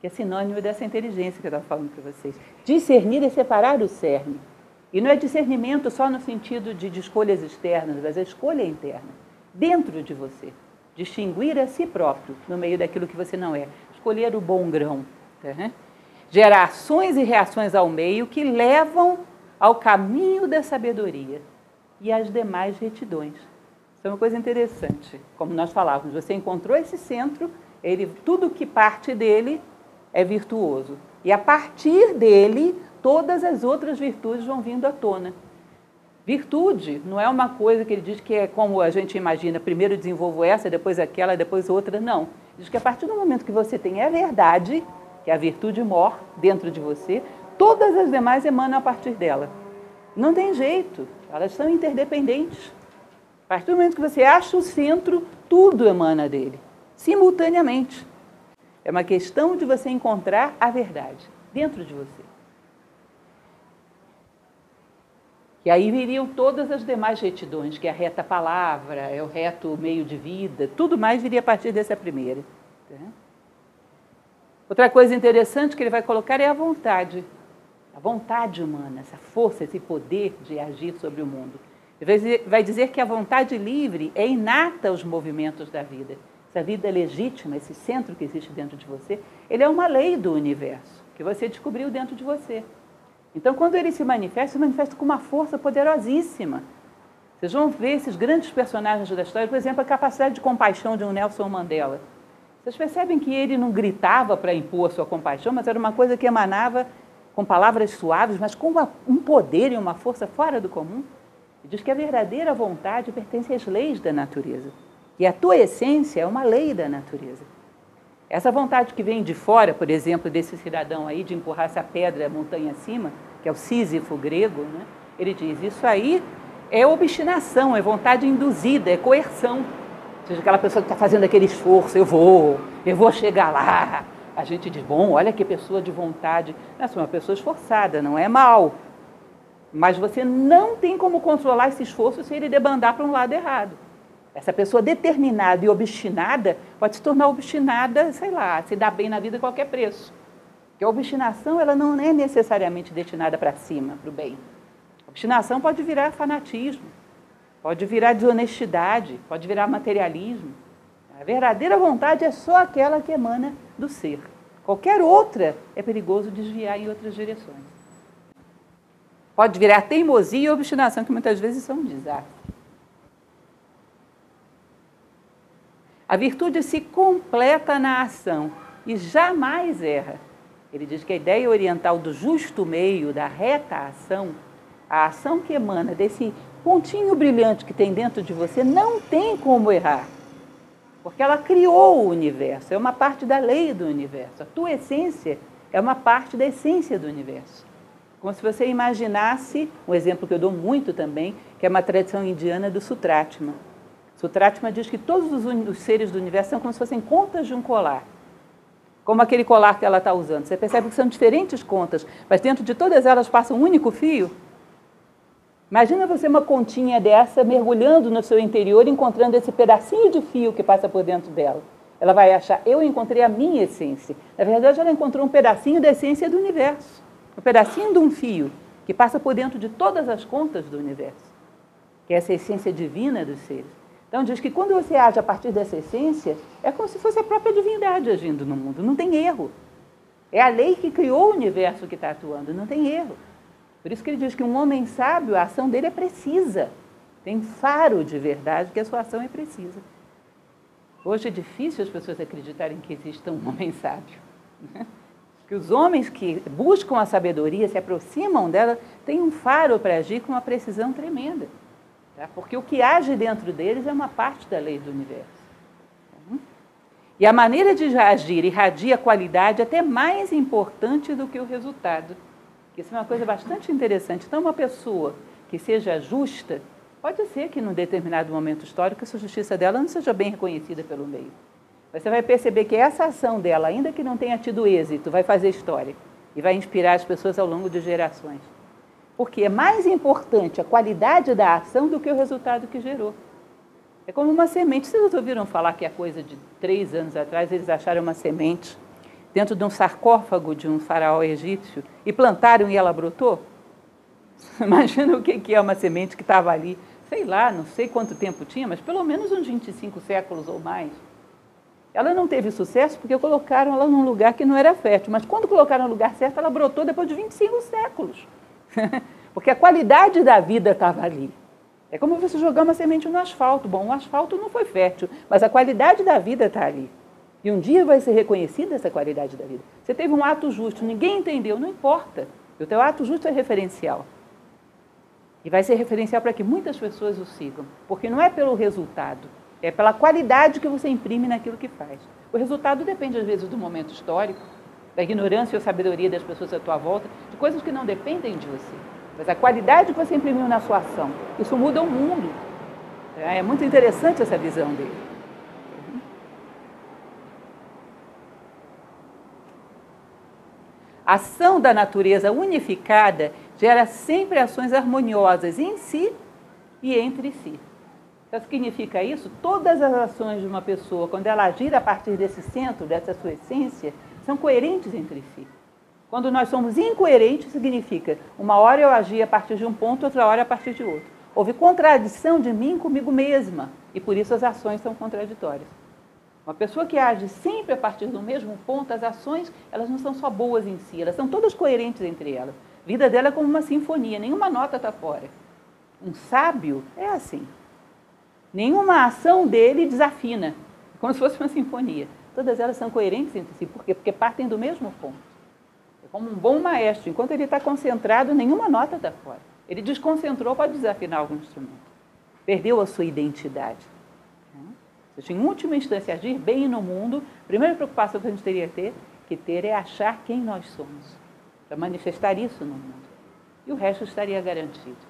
que é sinônimo dessa inteligência que eu estava falando para vocês. Discernir é separar o cerne. E não é discernimento só no sentido de, de escolhas externas, mas é escolha interna, dentro de você distinguir a si próprio no meio daquilo que você não é, escolher o bom grão. Tá? Gerar ações e reações ao meio que levam ao caminho da sabedoria e às demais retidões. Isso é uma coisa interessante. Como nós falávamos, você encontrou esse centro, ele, tudo que parte dele é virtuoso. E a partir dele, todas as outras virtudes vão vindo à tona. Virtude não é uma coisa que ele diz que é como a gente imagina, primeiro desenvolvo essa, depois aquela, depois outra. Não. Diz que a partir do momento que você tem a verdade, que é a virtude mor dentro de você, todas as demais emanam a partir dela. Não tem jeito, elas são interdependentes. A partir do momento que você acha o centro, tudo emana dele, simultaneamente. É uma questão de você encontrar a verdade dentro de você. E aí viriam todas as demais retidões, que é a reta palavra, é o reto meio de vida, tudo mais viria a partir dessa primeira. Tá? Outra coisa interessante que ele vai colocar é a vontade. A vontade humana, essa força, esse poder de agir sobre o mundo. Ele vai dizer que a vontade livre é inata aos movimentos da vida. Essa vida legítima, esse centro que existe dentro de você, ele é uma lei do universo, que você descobriu dentro de você. Então, quando ele se manifesta, se manifesta com uma força poderosíssima. Vocês vão ver esses grandes personagens da história, por exemplo, a capacidade de compaixão de um Nelson Mandela. Vocês percebem que ele não gritava para impor a sua compaixão, mas era uma coisa que emanava com palavras suaves, mas com uma, um poder e uma força fora do comum. Ele diz que a verdadeira vontade pertence às leis da natureza. E a tua essência é uma lei da natureza. Essa vontade que vem de fora, por exemplo, desse cidadão aí de empurrar essa pedra montanha acima, que é o Sísifo grego, né? ele diz: isso aí é obstinação, é vontade induzida, é coerção. Ou seja, aquela pessoa que está fazendo aquele esforço, eu vou, eu vou chegar lá. A gente diz: bom, olha que pessoa de vontade. Essa é uma pessoa esforçada, não é mal. Mas você não tem como controlar esse esforço se ele debandar para um lado errado. Essa pessoa determinada e obstinada pode se tornar obstinada, sei lá, se dar bem na vida a qualquer preço. Porque a obstinação ela não é necessariamente destinada para cima, para o bem. A obstinação pode virar fanatismo, pode virar desonestidade, pode virar materialismo. A verdadeira vontade é só aquela que emana do ser. Qualquer outra é perigoso desviar em outras direções. Pode virar teimosia e obstinação, que muitas vezes são um desastre. A virtude se completa na ação e jamais erra. Ele diz que a ideia oriental do justo meio, da reta ação, a ação que emana desse pontinho brilhante que tem dentro de você, não tem como errar. Porque ela criou o universo, é uma parte da lei do universo. A tua essência é uma parte da essência do universo. Como se você imaginasse, um exemplo que eu dou muito também, que é uma tradição indiana do Sutratma. Sutratma diz que todos os, os seres do universo são como se fossem contas de um colar. Como aquele colar que ela está usando. Você percebe que são diferentes contas, mas dentro de todas elas passa um único fio. Imagina você uma continha dessa mergulhando no seu interior, encontrando esse pedacinho de fio que passa por dentro dela. Ela vai achar, eu encontrei a minha essência. Na verdade, ela encontrou um pedacinho da essência do universo. Um pedacinho de um fio que passa por dentro de todas as contas do universo. Que é essa essência divina dos seres. Então diz que quando você age a partir dessa essência, é como se fosse a própria divindade agindo no mundo, não tem erro. É a lei que criou o universo que está atuando, não tem erro. Por isso que ele diz que um homem sábio, a ação dele é precisa. Tem faro de verdade que a sua ação é precisa. Hoje é difícil as pessoas acreditarem que exista um homem sábio. Né? Que os homens que buscam a sabedoria, se aproximam dela, têm um faro para agir com uma precisão tremenda. Tá? Porque o que age dentro deles é uma parte da lei do universo. Tá? E a maneira de agir irradia a qualidade até mais importante do que o resultado. Isso é uma coisa bastante interessante. Então, uma pessoa que seja justa, pode ser que num determinado momento histórico essa justiça dela não seja bem reconhecida pelo meio. Mas você vai perceber que essa ação dela, ainda que não tenha tido êxito, vai fazer história e vai inspirar as pessoas ao longo de gerações. Porque é mais importante a qualidade da ação do que o resultado que gerou. É como uma semente. Vocês ouviram falar que a coisa de três anos atrás eles acharam uma semente dentro de um sarcófago de um faraó egípcio e plantaram e ela brotou? [LAUGHS] Imagina o que é uma semente que estava ali, sei lá, não sei quanto tempo tinha, mas pelo menos uns 25 séculos ou mais. Ela não teve sucesso porque colocaram ela num lugar que não era fértil, mas quando colocaram no lugar certo, ela brotou depois de 25 séculos. [LAUGHS] Porque a qualidade da vida estava ali. É como você jogar uma semente no asfalto. Bom, o asfalto não foi fértil, mas a qualidade da vida está ali. E um dia vai ser reconhecida essa qualidade da vida. Você teve um ato justo, ninguém entendeu, não importa. O teu ato justo é referencial. E vai ser referencial para que muitas pessoas o sigam. Porque não é pelo resultado, é pela qualidade que você imprime naquilo que faz. O resultado depende, às vezes, do momento histórico, da ignorância ou sabedoria das pessoas à tua volta, de coisas que não dependem de você. Mas a qualidade que você imprimiu na sua ação, isso muda o mundo. É, é muito interessante essa visão dele. A ação da natureza unificada gera sempre ações harmoniosas em si e entre si. Então, significa isso? Todas as ações de uma pessoa, quando ela agir a partir desse centro, dessa sua essência, são coerentes entre si. Quando nós somos incoerentes, significa uma hora eu agi a partir de um ponto, outra hora a partir de outro. Houve contradição de mim comigo mesma e por isso as ações são contraditórias. Uma pessoa que age sempre a partir do mesmo ponto, as ações elas não são só boas em si, elas são todas coerentes entre elas. A vida dela é como uma sinfonia, nenhuma nota está fora. Um sábio é assim. Nenhuma ação dele desafina, como se fosse uma sinfonia todas elas são coerentes entre si. Por quê? Porque partem do mesmo ponto. É como um bom maestro, enquanto ele está concentrado, nenhuma nota está fora. Ele desconcentrou, pode desafinar algum instrumento. Perdeu a sua identidade. Seja, em última instância, agir bem no mundo, a primeira preocupação que a gente teria ter, que ter é achar quem nós somos, para manifestar isso no mundo. E o resto estaria garantido.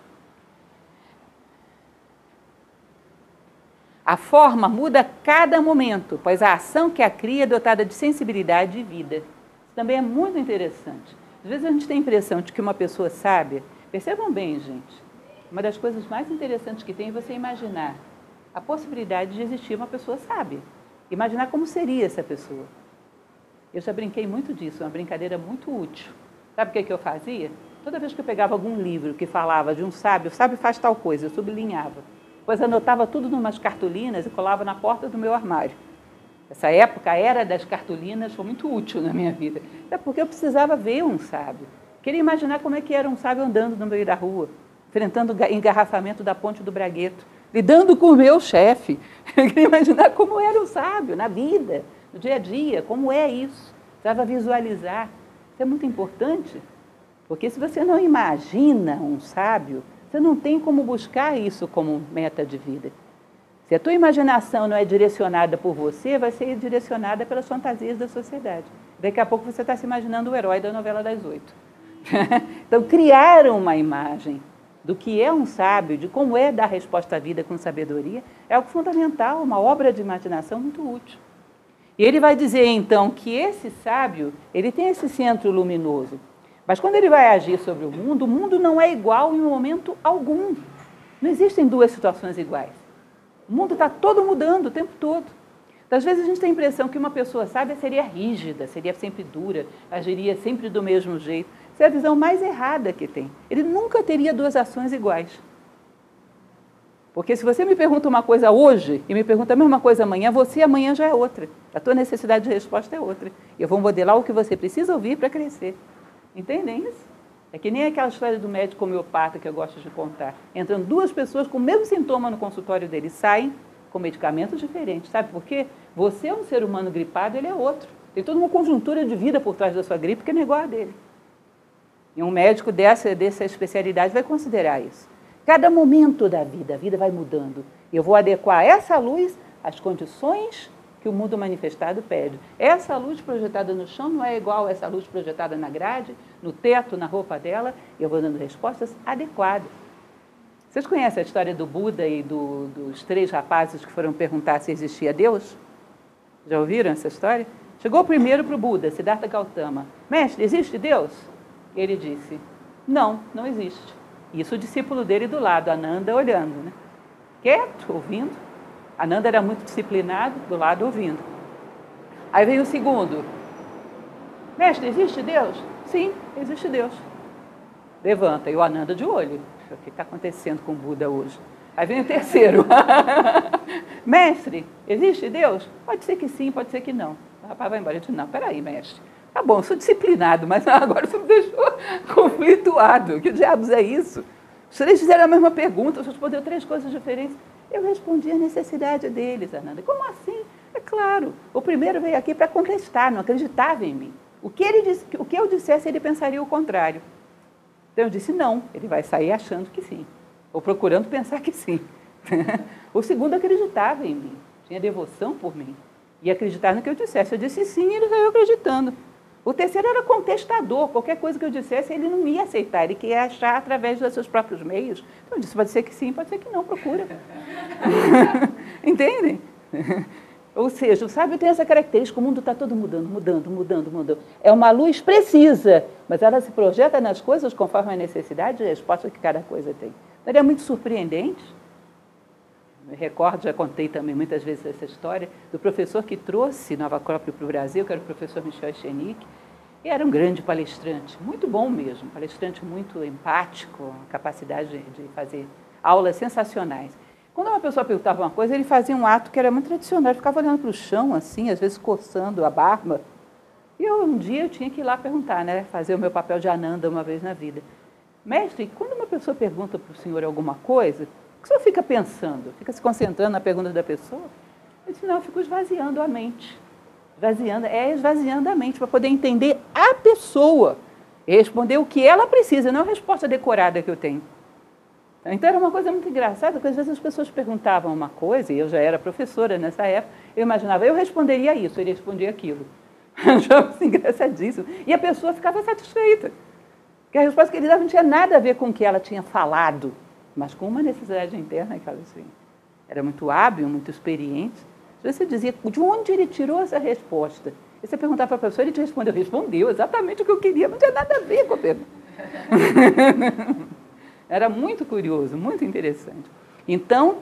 A forma muda a cada momento, pois a ação que a cria é dotada de sensibilidade e vida. Isso também é muito interessante. Às vezes a gente tem a impressão de que uma pessoa sábia, percebam bem, gente, uma das coisas mais interessantes que tem é você imaginar a possibilidade de existir uma pessoa sábia. Imaginar como seria essa pessoa. Eu já brinquei muito disso, uma brincadeira muito útil. Sabe o que, que eu fazia? Toda vez que eu pegava algum livro que falava de um sábio, o sábio faz tal coisa, eu sublinhava. Depois anotava tudo numas cartolinas e colava na porta do meu armário. Essa época, a era das cartolinas, foi muito útil na minha vida. É porque eu precisava ver um sábio. Queria imaginar como é que era um sábio andando no meio da rua, enfrentando o engarrafamento da ponte do Bragueto, lidando com o meu chefe. [LAUGHS] Queria imaginar como era um sábio na vida, no dia a dia, como é isso. Precisava visualizar. Isso é muito importante, porque se você não imagina um sábio, você não tem como buscar isso como meta de vida. Se a tua imaginação não é direcionada por você, vai ser direcionada pelas fantasias da sociedade. Daqui a pouco você está se imaginando o herói da novela das oito. [LAUGHS] então, criar uma imagem do que é um sábio, de como é dar resposta à vida com sabedoria, é algo fundamental, uma obra de imaginação muito útil. E ele vai dizer então que esse sábio, ele tem esse centro luminoso, mas quando ele vai agir sobre o mundo, o mundo não é igual em momento algum. Não existem duas situações iguais. O mundo está todo mudando o tempo todo. Então, às vezes a gente tem a impressão que uma pessoa sábia seria rígida, seria sempre dura, agiria sempre do mesmo jeito. Essa é a visão mais errada que tem. Ele nunca teria duas ações iguais. Porque se você me pergunta uma coisa hoje e me pergunta a mesma coisa amanhã, você amanhã já é outra. A tua necessidade de resposta é outra. Eu vou modelar o que você precisa ouvir para crescer. Entendem isso? É que nem aquela história do médico homeopata que eu gosto de contar. Entram duas pessoas com o mesmo sintoma no consultório dele, saem com medicamentos diferentes. Sabe por quê? Você é um ser humano gripado, ele é outro. Tem toda uma conjuntura de vida por trás da sua gripe que é igual a dele. E um médico dessa, dessa especialidade vai considerar isso. Cada momento da vida, a vida vai mudando. Eu vou adequar essa luz às condições que o mundo manifestado pede. Essa luz projetada no chão não é igual a essa luz projetada na grade, no teto, na roupa dela. Eu vou dando respostas adequadas. Vocês conhecem a história do Buda e do, dos três rapazes que foram perguntar se existia Deus? Já ouviram essa história? Chegou primeiro para o Buda, Siddhartha Gautama. Mestre, existe Deus? Ele disse, não, não existe. Isso o discípulo dele do lado, Ananda, olhando, né? quieto, ouvindo. Ananda era muito disciplinado, do lado ouvindo. Aí vem o segundo. Mestre, existe Deus? Sim, existe Deus. Levanta, e o Ananda de olho. O que está acontecendo com o Buda hoje? Aí vem o terceiro. [LAUGHS] mestre, existe Deus? Pode ser que sim, pode ser que não. O rapaz vai embora. Eu disse, não, peraí, mestre. Tá bom, sou disciplinado, mas [LAUGHS] agora você me deixou [LAUGHS] conflituado. Que diabos é isso? Os três fizeram a mesma pergunta, você respondeu três coisas diferentes. Eu respondi a necessidade deles, Ananda. Como assim? É claro, o primeiro veio aqui para contestar, não acreditava em mim. O que, ele disse, o que eu dissesse, ele pensaria o contrário. Então eu disse não, ele vai sair achando que sim, ou procurando pensar que sim. [LAUGHS] o segundo acreditava em mim, tinha devoção por mim, e acreditava no que eu dissesse. Eu disse sim, e ele saiu acreditando. O terceiro era contestador, qualquer coisa que eu dissesse, ele não ia aceitar, ele queria achar através dos seus próprios meios. Então eu disse, pode ser que sim, pode ser que não, procura. [LAUGHS] Entendem? Ou seja, o sábio tem essa característica, o mundo está todo mudando, mudando, mudando, mudando. É uma luz precisa, mas ela se projeta nas coisas conforme a necessidade e a resposta que cada coisa tem. Então, ele é muito surpreendente. Me recordo, já contei também muitas vezes essa história, do professor que trouxe Nova Acrópole para o Brasil, que era o professor Michel Echenique, e era um grande palestrante, muito bom mesmo, palestrante muito empático, capacidade de fazer aulas sensacionais. Quando uma pessoa perguntava uma coisa, ele fazia um ato que era muito tradicional, ele ficava olhando para o chão, assim, às vezes coçando a barba. E eu, um dia eu tinha que ir lá perguntar, né, fazer o meu papel de Ananda uma vez na vida. Mestre, quando uma pessoa pergunta para o senhor alguma coisa, o senhor fica pensando? Fica se concentrando na pergunta da pessoa? Eu disse, não, eu fico esvaziando a mente. Esvaziando, é esvaziando a mente para poder entender a pessoa e responder o que ela precisa, não a resposta decorada que eu tenho. Então era uma coisa muito engraçada, porque às vezes as pessoas perguntavam uma coisa, e eu já era professora nessa época, eu imaginava, eu responderia isso, ele respondia aquilo. [LAUGHS] Achava engraçadíssimo. E a pessoa ficava satisfeita. Porque a resposta que ele dava não tinha nada a ver com o que ela tinha falado mas com uma necessidade interna que ela assim, era muito hábil, muito experiente. Você dizia, de onde ele tirou essa resposta? E você perguntava para a professora, ele te respondeu, respondeu exatamente o que eu queria, não tinha nada a ver com a pergunta. [LAUGHS] era muito curioso, muito interessante. Então,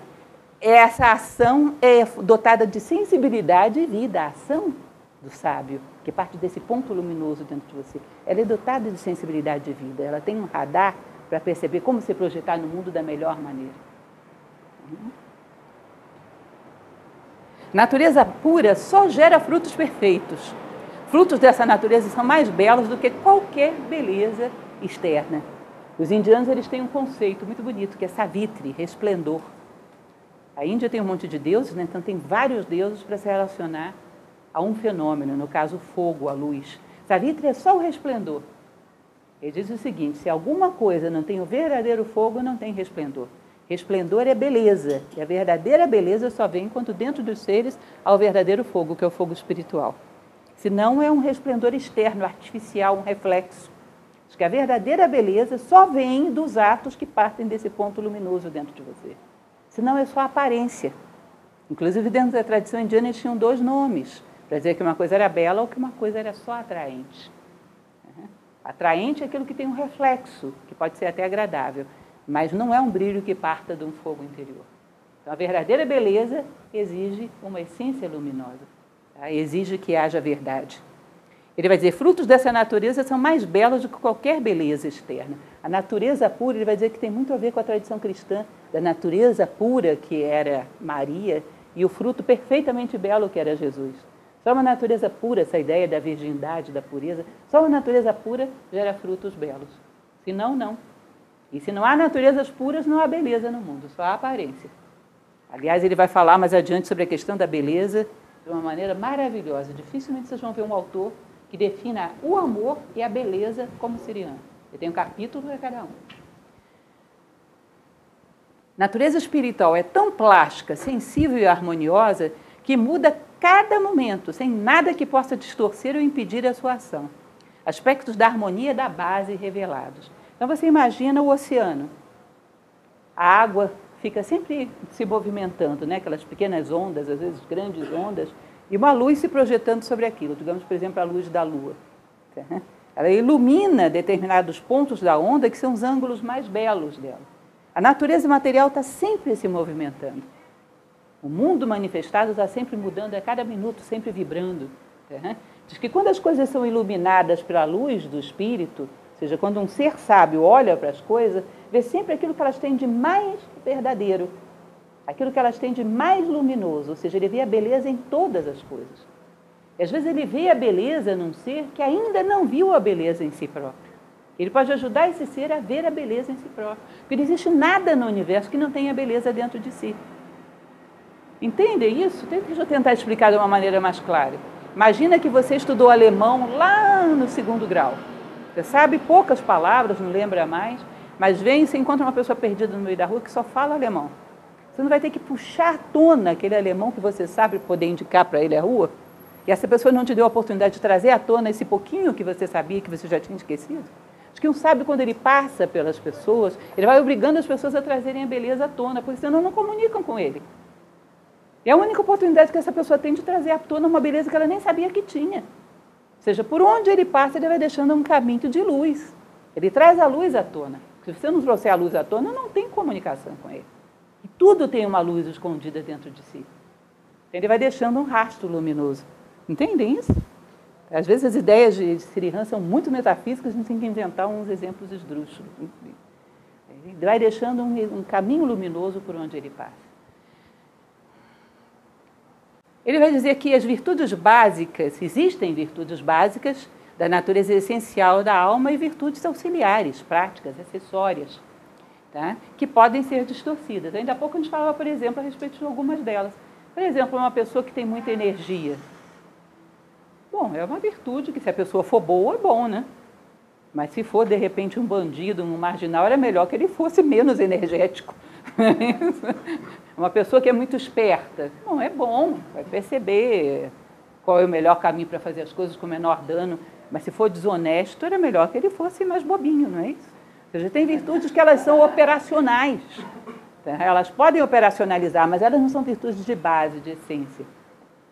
essa ação é dotada de sensibilidade e vida. A ação do sábio, que parte desse ponto luminoso dentro de você. Ela é dotada de sensibilidade de vida, ela tem um radar para perceber como se projetar no mundo da melhor maneira. Natureza pura só gera frutos perfeitos. Frutos dessa natureza são mais belos do que qualquer beleza externa. Os indianos eles têm um conceito muito bonito que é savitri, resplendor. A Índia tem um monte de deuses, né? então tem vários deuses para se relacionar a um fenômeno, no caso o fogo, a luz. Savitri é só o resplendor. Ele diz o seguinte: se alguma coisa não tem o verdadeiro fogo, não tem resplendor. Resplendor é beleza, e a verdadeira beleza só vem quando dentro dos seres há o verdadeiro fogo, que é o fogo espiritual. Senão é um resplendor externo, artificial, um reflexo. Acho que a verdadeira beleza só vem dos atos que partem desse ponto luminoso dentro de você. Senão é só aparência. Inclusive, dentro da tradição indiana, eles tinham dois nomes para dizer que uma coisa era bela ou que uma coisa era só atraente. Atraente é aquilo que tem um reflexo, que pode ser até agradável, mas não é um brilho que parta de um fogo interior. Então, a verdadeira beleza exige uma essência luminosa, tá? exige que haja verdade. Ele vai dizer: frutos dessa natureza são mais belos do que qualquer beleza externa. A natureza pura, ele vai dizer que tem muito a ver com a tradição cristã, da natureza pura que era Maria e o fruto perfeitamente belo que era Jesus. Só uma natureza pura, essa ideia da virgindade, da pureza, só uma natureza pura gera frutos belos. Se não, não. E se não há naturezas puras, não há beleza no mundo, só há aparência. Aliás, ele vai falar mais adiante sobre a questão da beleza de uma maneira maravilhosa. Dificilmente vocês vão ver um autor que defina o amor e a beleza como siriano. Ele tem um capítulo para cada um. Natureza espiritual é tão plástica, sensível e harmoniosa que muda cada momento, sem nada que possa distorcer ou impedir a sua ação. Aspectos da harmonia da base revelados. Então você imagina o oceano. A água fica sempre se movimentando, né? aquelas pequenas ondas, às vezes grandes ondas, e uma luz se projetando sobre aquilo. Digamos, por exemplo, a luz da lua. Ela ilumina determinados pontos da onda que são os ângulos mais belos dela. A natureza material está sempre se movimentando. O mundo manifestado está sempre mudando a cada minuto, sempre vibrando. Né? Diz que quando as coisas são iluminadas pela luz do Espírito, ou seja, quando um ser sábio olha para as coisas, vê sempre aquilo que elas têm de mais verdadeiro, aquilo que elas têm de mais luminoso, ou seja, ele vê a beleza em todas as coisas. E às vezes ele vê a beleza num ser que ainda não viu a beleza em si próprio. Ele pode ajudar esse ser a ver a beleza em si próprio. Porque não existe nada no universo que não tenha beleza dentro de si. Entendem isso? Deixa eu tentar explicar de uma maneira mais clara. Imagina que você estudou alemão lá no segundo grau. Você sabe poucas palavras, não lembra mais, mas vem e você encontra uma pessoa perdida no meio da rua que só fala alemão. Você não vai ter que puxar à tona aquele alemão que você sabe poder indicar para ele a rua? E essa pessoa não te deu a oportunidade de trazer à tona esse pouquinho que você sabia que você já tinha esquecido? Acho que um sábio, quando ele passa pelas pessoas, ele vai obrigando as pessoas a trazerem a beleza à tona, porque senão não comunicam com ele. É a única oportunidade que essa pessoa tem de trazer à tona uma beleza que ela nem sabia que tinha. Ou seja, por onde ele passa, ele vai deixando um caminho de luz. Ele traz a luz à tona. Se você não trouxer a luz à tona, não tem comunicação com ele. E tudo tem uma luz escondida dentro de si. Ele vai deixando um rastro luminoso. Entendem isso? Às vezes as ideias de Sirihan são muito metafísicas, a gente tem que inventar uns exemplos esdrúxulos. Ele vai deixando um, um caminho luminoso por onde ele passa. Ele vai dizer que as virtudes básicas, existem virtudes básicas da natureza essencial da alma e virtudes auxiliares, práticas, acessórias, tá? que podem ser distorcidas. Ainda há pouco a gente falava, por exemplo, a respeito de algumas delas. Por exemplo, uma pessoa que tem muita energia. Bom, é uma virtude que se a pessoa for boa, é bom, né? Mas se for, de repente, um bandido, um marginal, era melhor que ele fosse menos [LAUGHS] energético. Uma pessoa que é muito esperta, bom, é bom, vai perceber qual é o melhor caminho para fazer as coisas com menor dano, mas se for desonesto, era melhor que ele fosse mais bobinho, não é isso? Ou seja, tem virtudes que elas são operacionais. Tá? Elas podem operacionalizar, mas elas não são virtudes de base, de essência.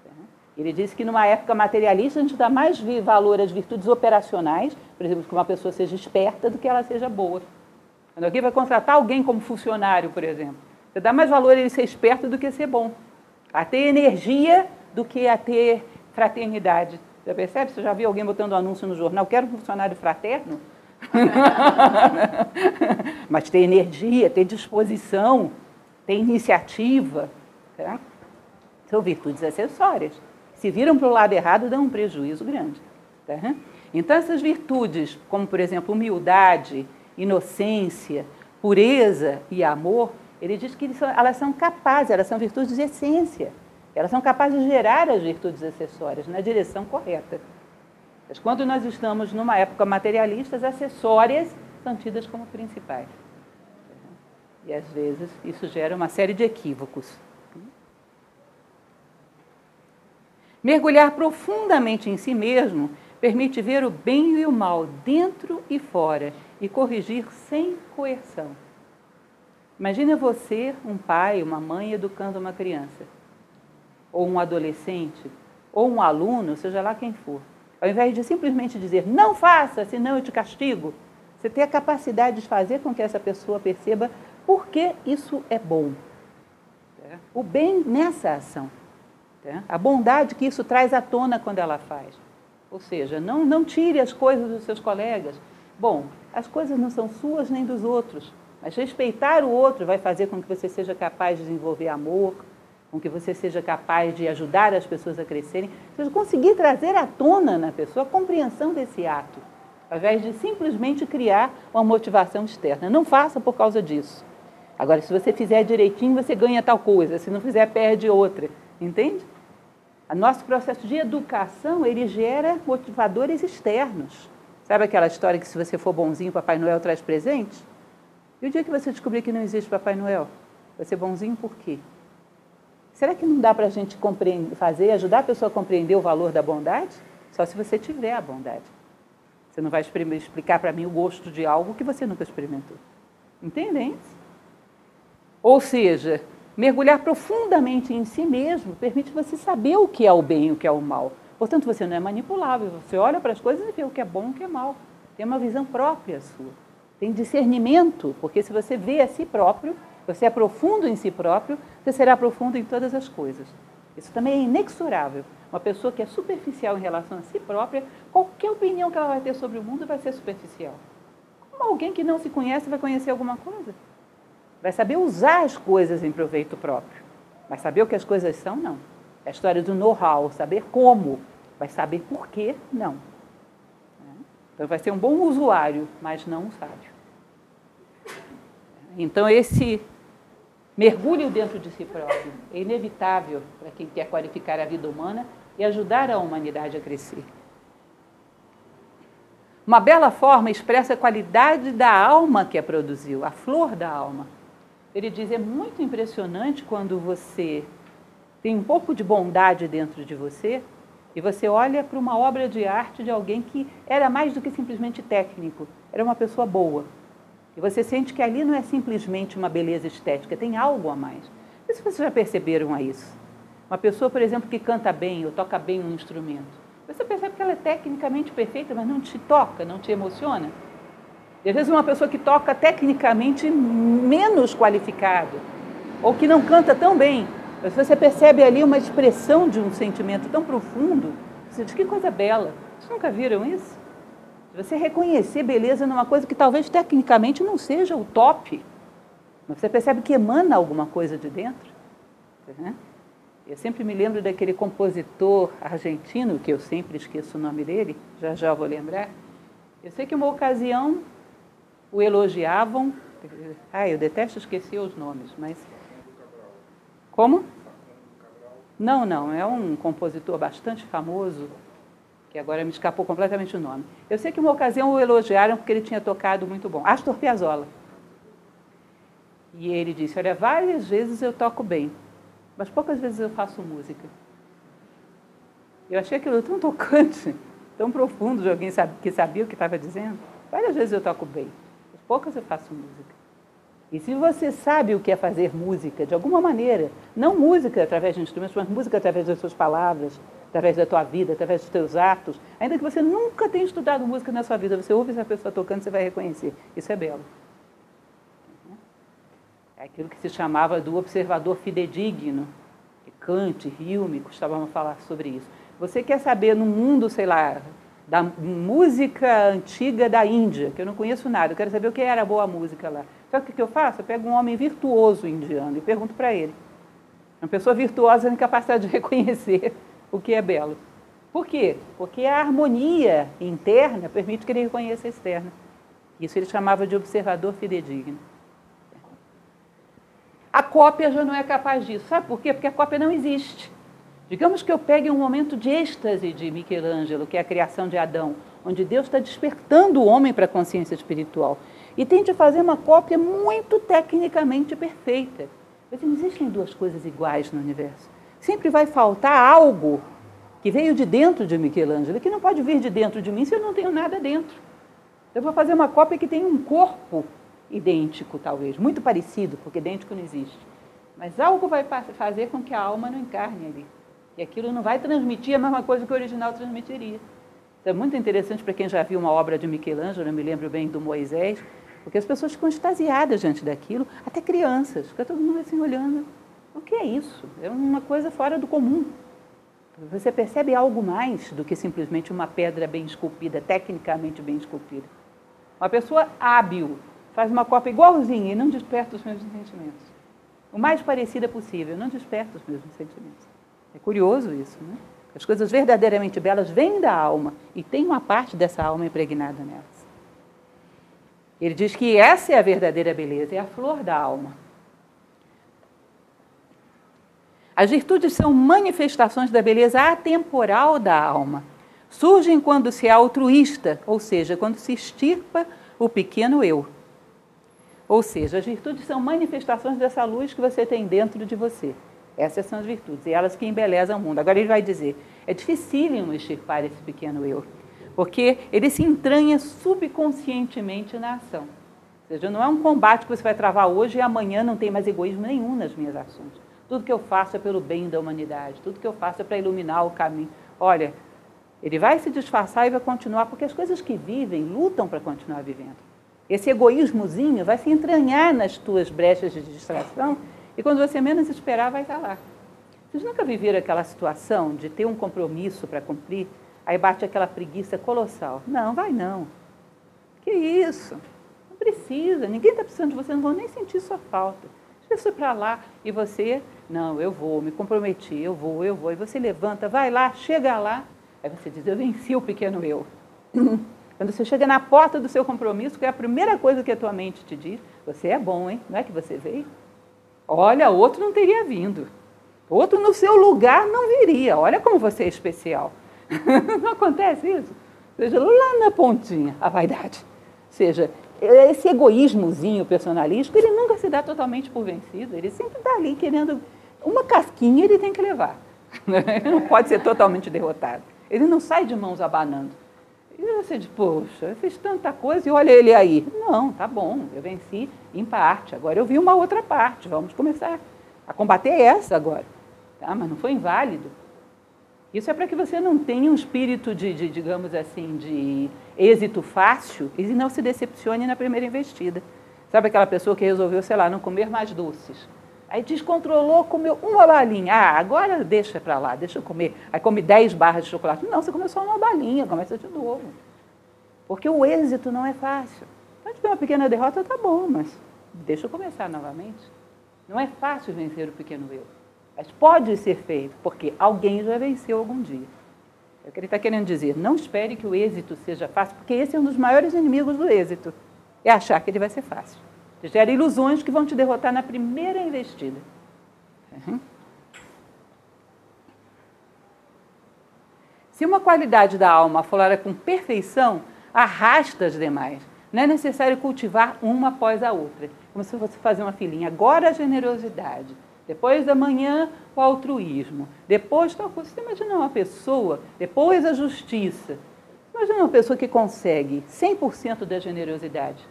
Tá? Ele disse que numa época materialista a gente dá mais valor às virtudes operacionais, por exemplo, que uma pessoa seja esperta do que ela seja boa. Quando alguém vai contratar alguém como funcionário, por exemplo, você dá mais valor a ele ser esperto do que ser bom. A ter energia do que a ter fraternidade. Já percebe? Você já viu alguém botando um anúncio no jornal? Quero um funcionário fraterno? [LAUGHS] Mas tem energia, tem disposição, tem iniciativa. Tá? São virtudes acessórias. Se viram para o lado errado, dão um prejuízo grande. Tá? Então, essas virtudes, como por exemplo humildade, inocência, pureza e amor, ele diz que elas são capazes, elas são virtudes de essência. Elas são capazes de gerar as virtudes acessórias na direção correta. Mas quando nós estamos numa época materialista, as acessórias são tidas como principais. E às vezes isso gera uma série de equívocos. Mergulhar profundamente em si mesmo permite ver o bem e o mal dentro e fora e corrigir sem coerção. Imagina você, um pai, uma mãe, educando uma criança, ou um adolescente, ou um aluno, seja lá quem for. Ao invés de simplesmente dizer, não faça, senão eu te castigo, você tem a capacidade de fazer com que essa pessoa perceba por que isso é bom. O bem nessa ação. A bondade que isso traz à tona quando ela faz. Ou seja, não, não tire as coisas dos seus colegas. Bom, as coisas não são suas nem dos outros, mas respeitar o outro vai fazer com que você seja capaz de desenvolver amor, com que você seja capaz de ajudar as pessoas a crescerem, seja, conseguir trazer à tona na pessoa a compreensão desse ato, ao invés de simplesmente criar uma motivação externa. Não faça por causa disso. Agora, se você fizer direitinho, você ganha tal coisa, se não fizer, perde outra. Entende? O nosso processo de educação, ele gera motivadores externos. Sabe aquela história que se você for bonzinho, Papai Noel traz presente? E o dia que você descobrir que não existe Papai Noel? Vai ser bonzinho por quê? Será que não dá para a gente fazer, ajudar a pessoa a compreender o valor da bondade? Só se você tiver a bondade. Você não vai explicar para mim o gosto de algo que você nunca experimentou. Entendem? Ou seja, Mergulhar profundamente em si mesmo permite você saber o que é o bem e o que é o mal. Portanto, você não é manipulável. Você olha para as coisas e vê o que é bom e o que é mal. Tem uma visão própria sua. Tem discernimento, porque se você vê a si próprio, você é profundo em si próprio, você será profundo em todas as coisas. Isso também é inexorável. Uma pessoa que é superficial em relação a si própria, qualquer opinião que ela vai ter sobre o mundo vai ser superficial. Como alguém que não se conhece vai conhecer alguma coisa? Vai saber usar as coisas em proveito próprio. Vai saber o que as coisas são? Não. É a história do know-how, saber como. Vai saber por quê? Não. Então vai ser um bom usuário, mas não um sábio. Então esse mergulho dentro de si próprio é inevitável para quem quer qualificar a vida humana e ajudar a humanidade a crescer. Uma bela forma expressa a qualidade da alma que a produziu, a flor da alma. Ele diz: é muito impressionante quando você tem um pouco de bondade dentro de você e você olha para uma obra de arte de alguém que era mais do que simplesmente técnico, era uma pessoa boa. E você sente que ali não é simplesmente uma beleza estética, tem algo a mais. Não sei se vocês já perceberam a isso. Uma pessoa, por exemplo, que canta bem ou toca bem um instrumento. Você percebe que ela é tecnicamente perfeita, mas não te toca, não te emociona. E às vezes uma pessoa que toca tecnicamente menos qualificado, ou que não canta tão bem, você percebe ali uma expressão de um sentimento tão profundo, você diz, que coisa bela. Vocês nunca viram isso? Você reconhecer beleza numa coisa que talvez tecnicamente não seja o top, mas você percebe que emana alguma coisa de dentro. Né? Eu sempre me lembro daquele compositor argentino, que eu sempre esqueço o nome dele, já já vou lembrar. Eu sei que uma ocasião o elogiavam. Ah, eu detesto esquecer os nomes, mas. Como? Não, não, é um compositor bastante famoso, que agora me escapou completamente o nome. Eu sei que uma ocasião o elogiaram porque ele tinha tocado muito bom. Astor Piazzolla. E ele disse: Olha, várias vezes eu toco bem, mas poucas vezes eu faço música. Eu achei aquilo tão tocante, tão profundo de alguém que sabia o que estava dizendo. Várias vezes eu toco bem, poucas eu faço música. E se você sabe o que é fazer música, de alguma maneira, não música através de instrumentos, mas música através das suas palavras, através da tua vida, através dos teus atos, ainda que você nunca tenha estudado música na sua vida, você ouve essa pessoa tocando, você vai reconhecer. Isso é belo. É aquilo que se chamava do observador fidedigno. Kant, Hume costumavam falar sobre isso. Você quer saber no mundo, sei lá, da música antiga da Índia, que eu não conheço nada, eu quero saber o que era boa música lá. Sabe o que eu faço? Eu pego um homem virtuoso indiano e pergunto para ele. Uma pessoa virtuosa tem capacidade de [LAUGHS] reconhecer o que é belo. Por quê? Porque a harmonia interna permite que ele reconheça a externa. Isso ele chamava de observador fidedigno. A cópia já não é capaz disso. Sabe por quê? Porque a cópia não existe. Digamos que eu pegue um momento de êxtase de Michelangelo, que é a criação de Adão, onde Deus está despertando o homem para a consciência espiritual, e tente fazer uma cópia muito tecnicamente perfeita. Não existem duas coisas iguais no universo. Sempre vai faltar algo que veio de dentro de Michelangelo, que não pode vir de dentro de mim se eu não tenho nada dentro. Eu vou fazer uma cópia que tem um corpo idêntico, talvez, muito parecido, porque idêntico não existe. Mas algo vai fazer com que a alma não encarne ali. E aquilo não vai transmitir a mesma coisa que o original transmitiria. Isso é muito interessante para quem já viu uma obra de Michelangelo, eu me lembro bem do Moisés, porque as pessoas ficam extasiadas diante daquilo, até crianças, fica todo mundo assim olhando. O que é isso? É uma coisa fora do comum. Você percebe algo mais do que simplesmente uma pedra bem esculpida, tecnicamente bem esculpida. Uma pessoa hábil faz uma cópia igualzinha e não desperta os mesmos sentimentos. O mais parecida possível, não desperta os mesmos sentimentos. É curioso isso, né? As coisas verdadeiramente belas vêm da alma e tem uma parte dessa alma impregnada nelas. Ele diz que essa é a verdadeira beleza, é a flor da alma. As virtudes são manifestações da beleza atemporal da alma. Surgem quando se é altruísta, ou seja, quando se extirpa o pequeno eu. Ou seja, as virtudes são manifestações dessa luz que você tem dentro de você. Essas são as virtudes, e elas que embelezam o mundo. Agora ele vai dizer, é dificílimo extirpar esse pequeno eu, porque ele se entranha subconscientemente na ação. Ou seja, não é um combate que você vai travar hoje e amanhã não tem mais egoísmo nenhum nas minhas ações. Tudo que eu faço é pelo bem da humanidade, tudo que eu faço é para iluminar o caminho. Olha, ele vai se disfarçar e vai continuar, porque as coisas que vivem lutam para continuar vivendo. Esse egoísmozinho vai se entranhar nas tuas brechas de distração e quando você menos esperar, vai estar lá. Vocês nunca viveram aquela situação de ter um compromisso para cumprir, aí bate aquela preguiça colossal? Não, vai não. Que isso? Não precisa, ninguém está precisando de você, não vão nem sentir sua falta. Deixa para lá e você, não, eu vou, me comprometi, eu vou, eu vou. E você levanta, vai lá, chega lá, aí você diz, eu venci o pequeno eu. [LAUGHS] Quando você chega na porta do seu compromisso, que é a primeira coisa que a tua mente te diz, você é bom, hein? Não é que você veio? Olha, outro não teria vindo. Outro no seu lugar não viria. Olha como você é especial. [LAUGHS] não acontece isso? Seja lá na pontinha, a vaidade. Seja, esse egoísmozinho personalístico, ele nunca se dá totalmente por vencido. Ele sempre está ali querendo. Uma casquinha ele tem que levar. [LAUGHS] Ele não pode ser totalmente derrotado. Ele não sai de mãos abanando. E você diz, poxa, eu fiz tanta coisa e olha ele aí. Não, tá bom, eu venci em parte. Agora eu vi uma outra parte. Vamos começar a combater essa agora. Tá? Mas não foi inválido. Isso é para que você não tenha um espírito de, de, digamos assim, de êxito fácil e não se decepcione na primeira investida. Sabe aquela pessoa que resolveu, sei lá, não comer mais doces? Aí descontrolou, comeu uma balinha. Ah, agora deixa para lá, deixa eu comer. Aí come 10 barras de chocolate. Não, você comeu só uma balinha, começa de novo. Porque o êxito não é fácil. Então, tiver uma pequena derrota, tá bom, mas deixa eu começar novamente. Não é fácil vencer o pequeno eu. Mas pode ser feito, porque alguém já venceu algum dia. É o que ele está querendo dizer. Não espere que o êxito seja fácil, porque esse é um dos maiores inimigos do êxito. É achar que ele vai ser fácil. Gera ilusões que vão te derrotar na primeira investida. Uhum. Se uma qualidade da alma aflora com perfeição, arrasta as demais. Não é necessário cultivar uma após a outra. Como se fosse fazer uma filinha. Agora a generosidade. Depois da manhã, o altruísmo. Depois tal coisa. Você imagina uma pessoa, depois a justiça. Imagina uma pessoa que consegue 100% da generosidade.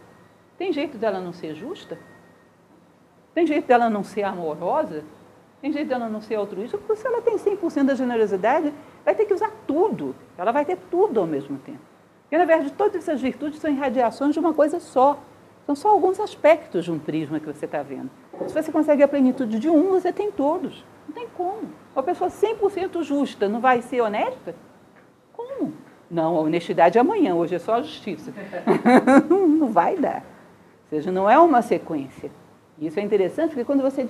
Tem jeito dela não ser justa? Tem jeito dela não ser amorosa? Tem jeito dela não ser altruísta? Porque se ela tem 100% da generosidade, vai ter que usar tudo. Ela vai ter tudo ao mesmo tempo. Porque, na verdade, todas essas virtudes são irradiações de uma coisa só. São só alguns aspectos de um prisma que você está vendo. Se você consegue a plenitude de um, você tem todos. Não tem como. Uma pessoa 100% justa não vai ser honesta? Como? Não, a honestidade é amanhã, hoje é só a justiça. [LAUGHS] não vai dar. Ou seja, não é uma sequência. Isso é interessante porque quando você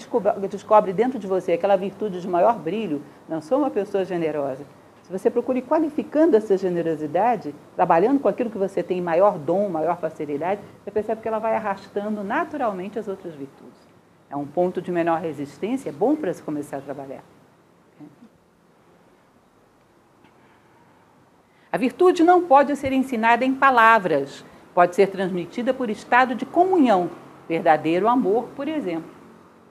descobre, dentro de você aquela virtude de maior brilho, não sou uma pessoa generosa. Se você procura ir qualificando essa generosidade, trabalhando com aquilo que você tem maior dom, maior facilidade, você percebe que ela vai arrastando naturalmente as outras virtudes. É um ponto de menor resistência, é bom para se começar a trabalhar. A virtude não pode ser ensinada em palavras, pode ser transmitida por estado de comunhão, verdadeiro amor, por exemplo.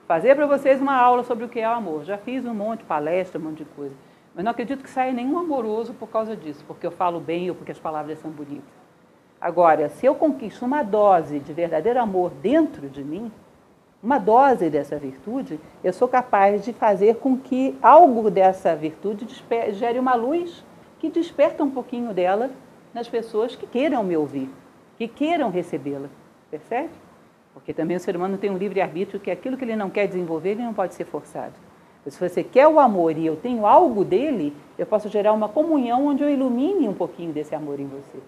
Fazer para vocês uma aula sobre o que é o amor. Já fiz um monte de palestra, um monte de coisa. Mas não acredito que saia nenhum amoroso por causa disso, porque eu falo bem ou porque as palavras são bonitas. Agora, se eu conquisto uma dose de verdadeiro amor dentro de mim, uma dose dessa virtude, eu sou capaz de fazer com que algo dessa virtude gere uma luz que desperta um pouquinho dela nas pessoas que queiram me ouvir, que queiram recebê-la. Percebe? Porque também o ser humano tem um livre-arbítrio que aquilo que ele não quer desenvolver, ele não pode ser forçado. Se você quer o amor e eu tenho algo dele, eu posso gerar uma comunhão onde eu ilumine um pouquinho desse amor em você.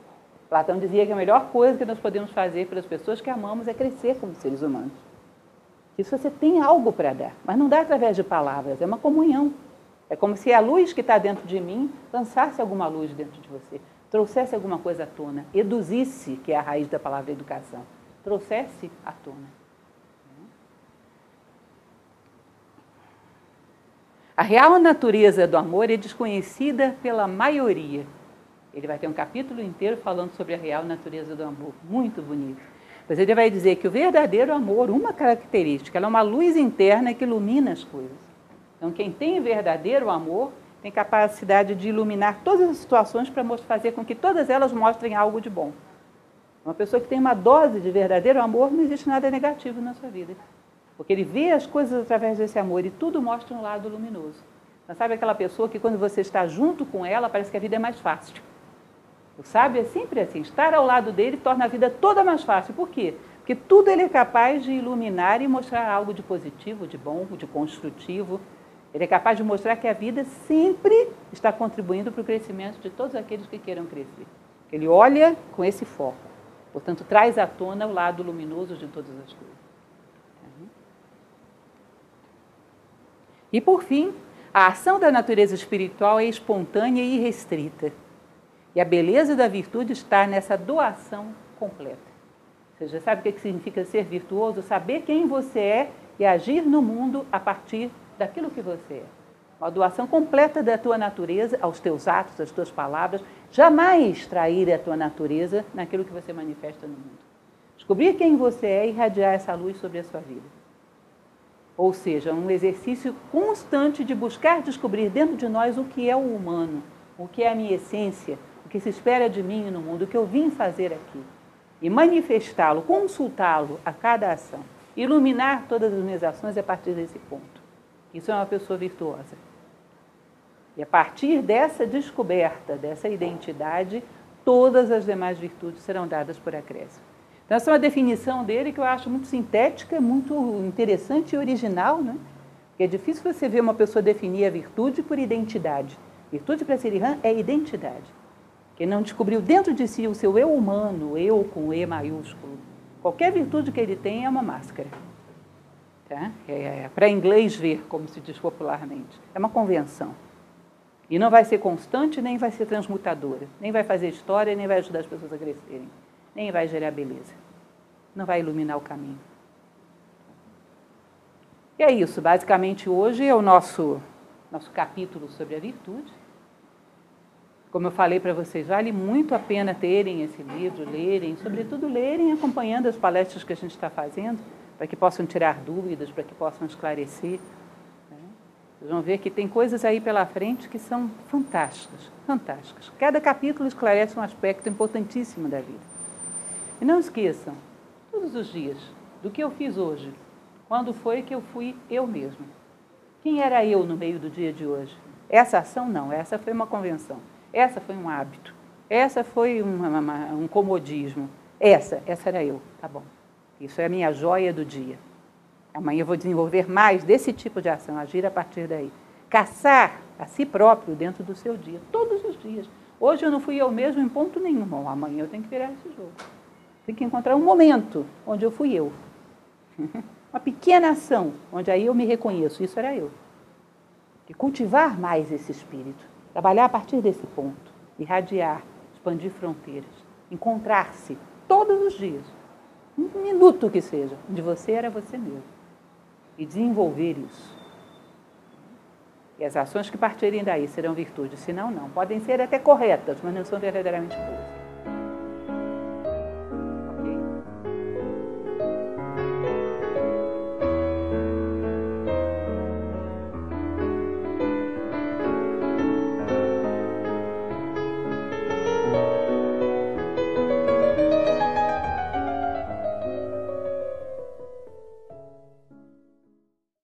Platão dizia que a melhor coisa que nós podemos fazer pelas pessoas que amamos é crescer como seres humanos. Isso você tem algo para dar, mas não dá através de palavras, é uma comunhão. É como se a luz que está dentro de mim lançasse alguma luz dentro de você, trouxesse alguma coisa à tona, eduzisse, que é a raiz da palavra educação trouxesse à tona. A real natureza do amor é desconhecida pela maioria. Ele vai ter um capítulo inteiro falando sobre a real natureza do amor, muito bonito. Mas ele vai dizer que o verdadeiro amor, uma característica, ela é uma luz interna que ilumina as coisas. Então, quem tem verdadeiro amor tem capacidade de iluminar todas as situações para fazer com que todas elas mostrem algo de bom. Uma pessoa que tem uma dose de verdadeiro amor, não existe nada negativo na sua vida. Porque ele vê as coisas através desse amor e tudo mostra um lado luminoso. Mas sabe aquela pessoa que quando você está junto com ela, parece que a vida é mais fácil. O sábio é sempre assim, estar ao lado dele torna a vida toda mais fácil. Por quê? Porque tudo ele é capaz de iluminar e mostrar algo de positivo, de bom, de construtivo. Ele é capaz de mostrar que a vida sempre está contribuindo para o crescimento de todos aqueles que queiram crescer. Ele olha com esse foco. Portanto, traz à tona o lado luminoso de todas as coisas. E por fim, a ação da natureza espiritual é espontânea e irrestrita. E a beleza da virtude está nessa doação completa. Você já sabe o que significa ser virtuoso? Saber quem você é e agir no mundo a partir daquilo que você é. Uma doação completa da tua natureza aos teus atos, às tuas palavras, jamais trair a tua natureza naquilo que você manifesta no mundo. Descobrir quem você é e irradiar essa luz sobre a sua vida. Ou seja, um exercício constante de buscar descobrir dentro de nós o que é o humano, o que é a minha essência, o que se espera de mim no mundo, o que eu vim fazer aqui. E manifestá-lo, consultá-lo a cada ação. Iluminar todas as minhas ações a partir desse ponto. Isso é uma pessoa virtuosa. E a partir dessa descoberta, dessa identidade, todas as demais virtudes serão dadas por acréscimo. Então, essa é uma definição dele que eu acho muito sintética, muito interessante e original, né? Porque é difícil você ver uma pessoa definir a virtude por identidade. Virtude para Sirihan é identidade. Que não descobriu dentro de si o seu eu humano, eu com E maiúsculo. Qualquer virtude que ele tem é uma máscara. Tá? É, é para inglês ver, como se diz popularmente. É uma convenção. E não vai ser constante, nem vai ser transmutadora, nem vai fazer história, nem vai ajudar as pessoas a crescerem, nem vai gerar beleza. Não vai iluminar o caminho. E é isso, basicamente hoje é o nosso, nosso capítulo sobre a virtude. Como eu falei para vocês, vale muito a pena terem esse livro, lerem, sobretudo lerem acompanhando as palestras que a gente está fazendo, para que possam tirar dúvidas, para que possam esclarecer. Vocês vão ver que tem coisas aí pela frente que são fantásticas, fantásticas. Cada capítulo esclarece um aspecto importantíssimo da vida. E não esqueçam, todos os dias, do que eu fiz hoje, quando foi que eu fui eu mesmo. Quem era eu no meio do dia de hoje? Essa ação não, essa foi uma convenção. Essa foi um hábito. Essa foi uma, uma, um comodismo. Essa, essa era eu. Tá bom. Isso é a minha joia do dia. Amanhã eu vou desenvolver mais desse tipo de ação, agir a partir daí. caçar a si próprio dentro do seu dia, todos os dias. Hoje eu não fui eu mesmo em ponto nenhum. Bom, amanhã eu tenho que virar esse jogo. Tem que encontrar um momento onde eu fui eu. [LAUGHS] Uma pequena ação, onde aí eu me reconheço, isso era eu. E cultivar mais esse espírito, trabalhar a partir desse ponto, irradiar, expandir fronteiras, encontrar-se todos os dias, um minuto que seja, onde você era você mesmo, e desenvolver isso. E as ações que partirem daí serão virtudes, senão não. Podem ser até corretas, mas não são verdadeiramente boas.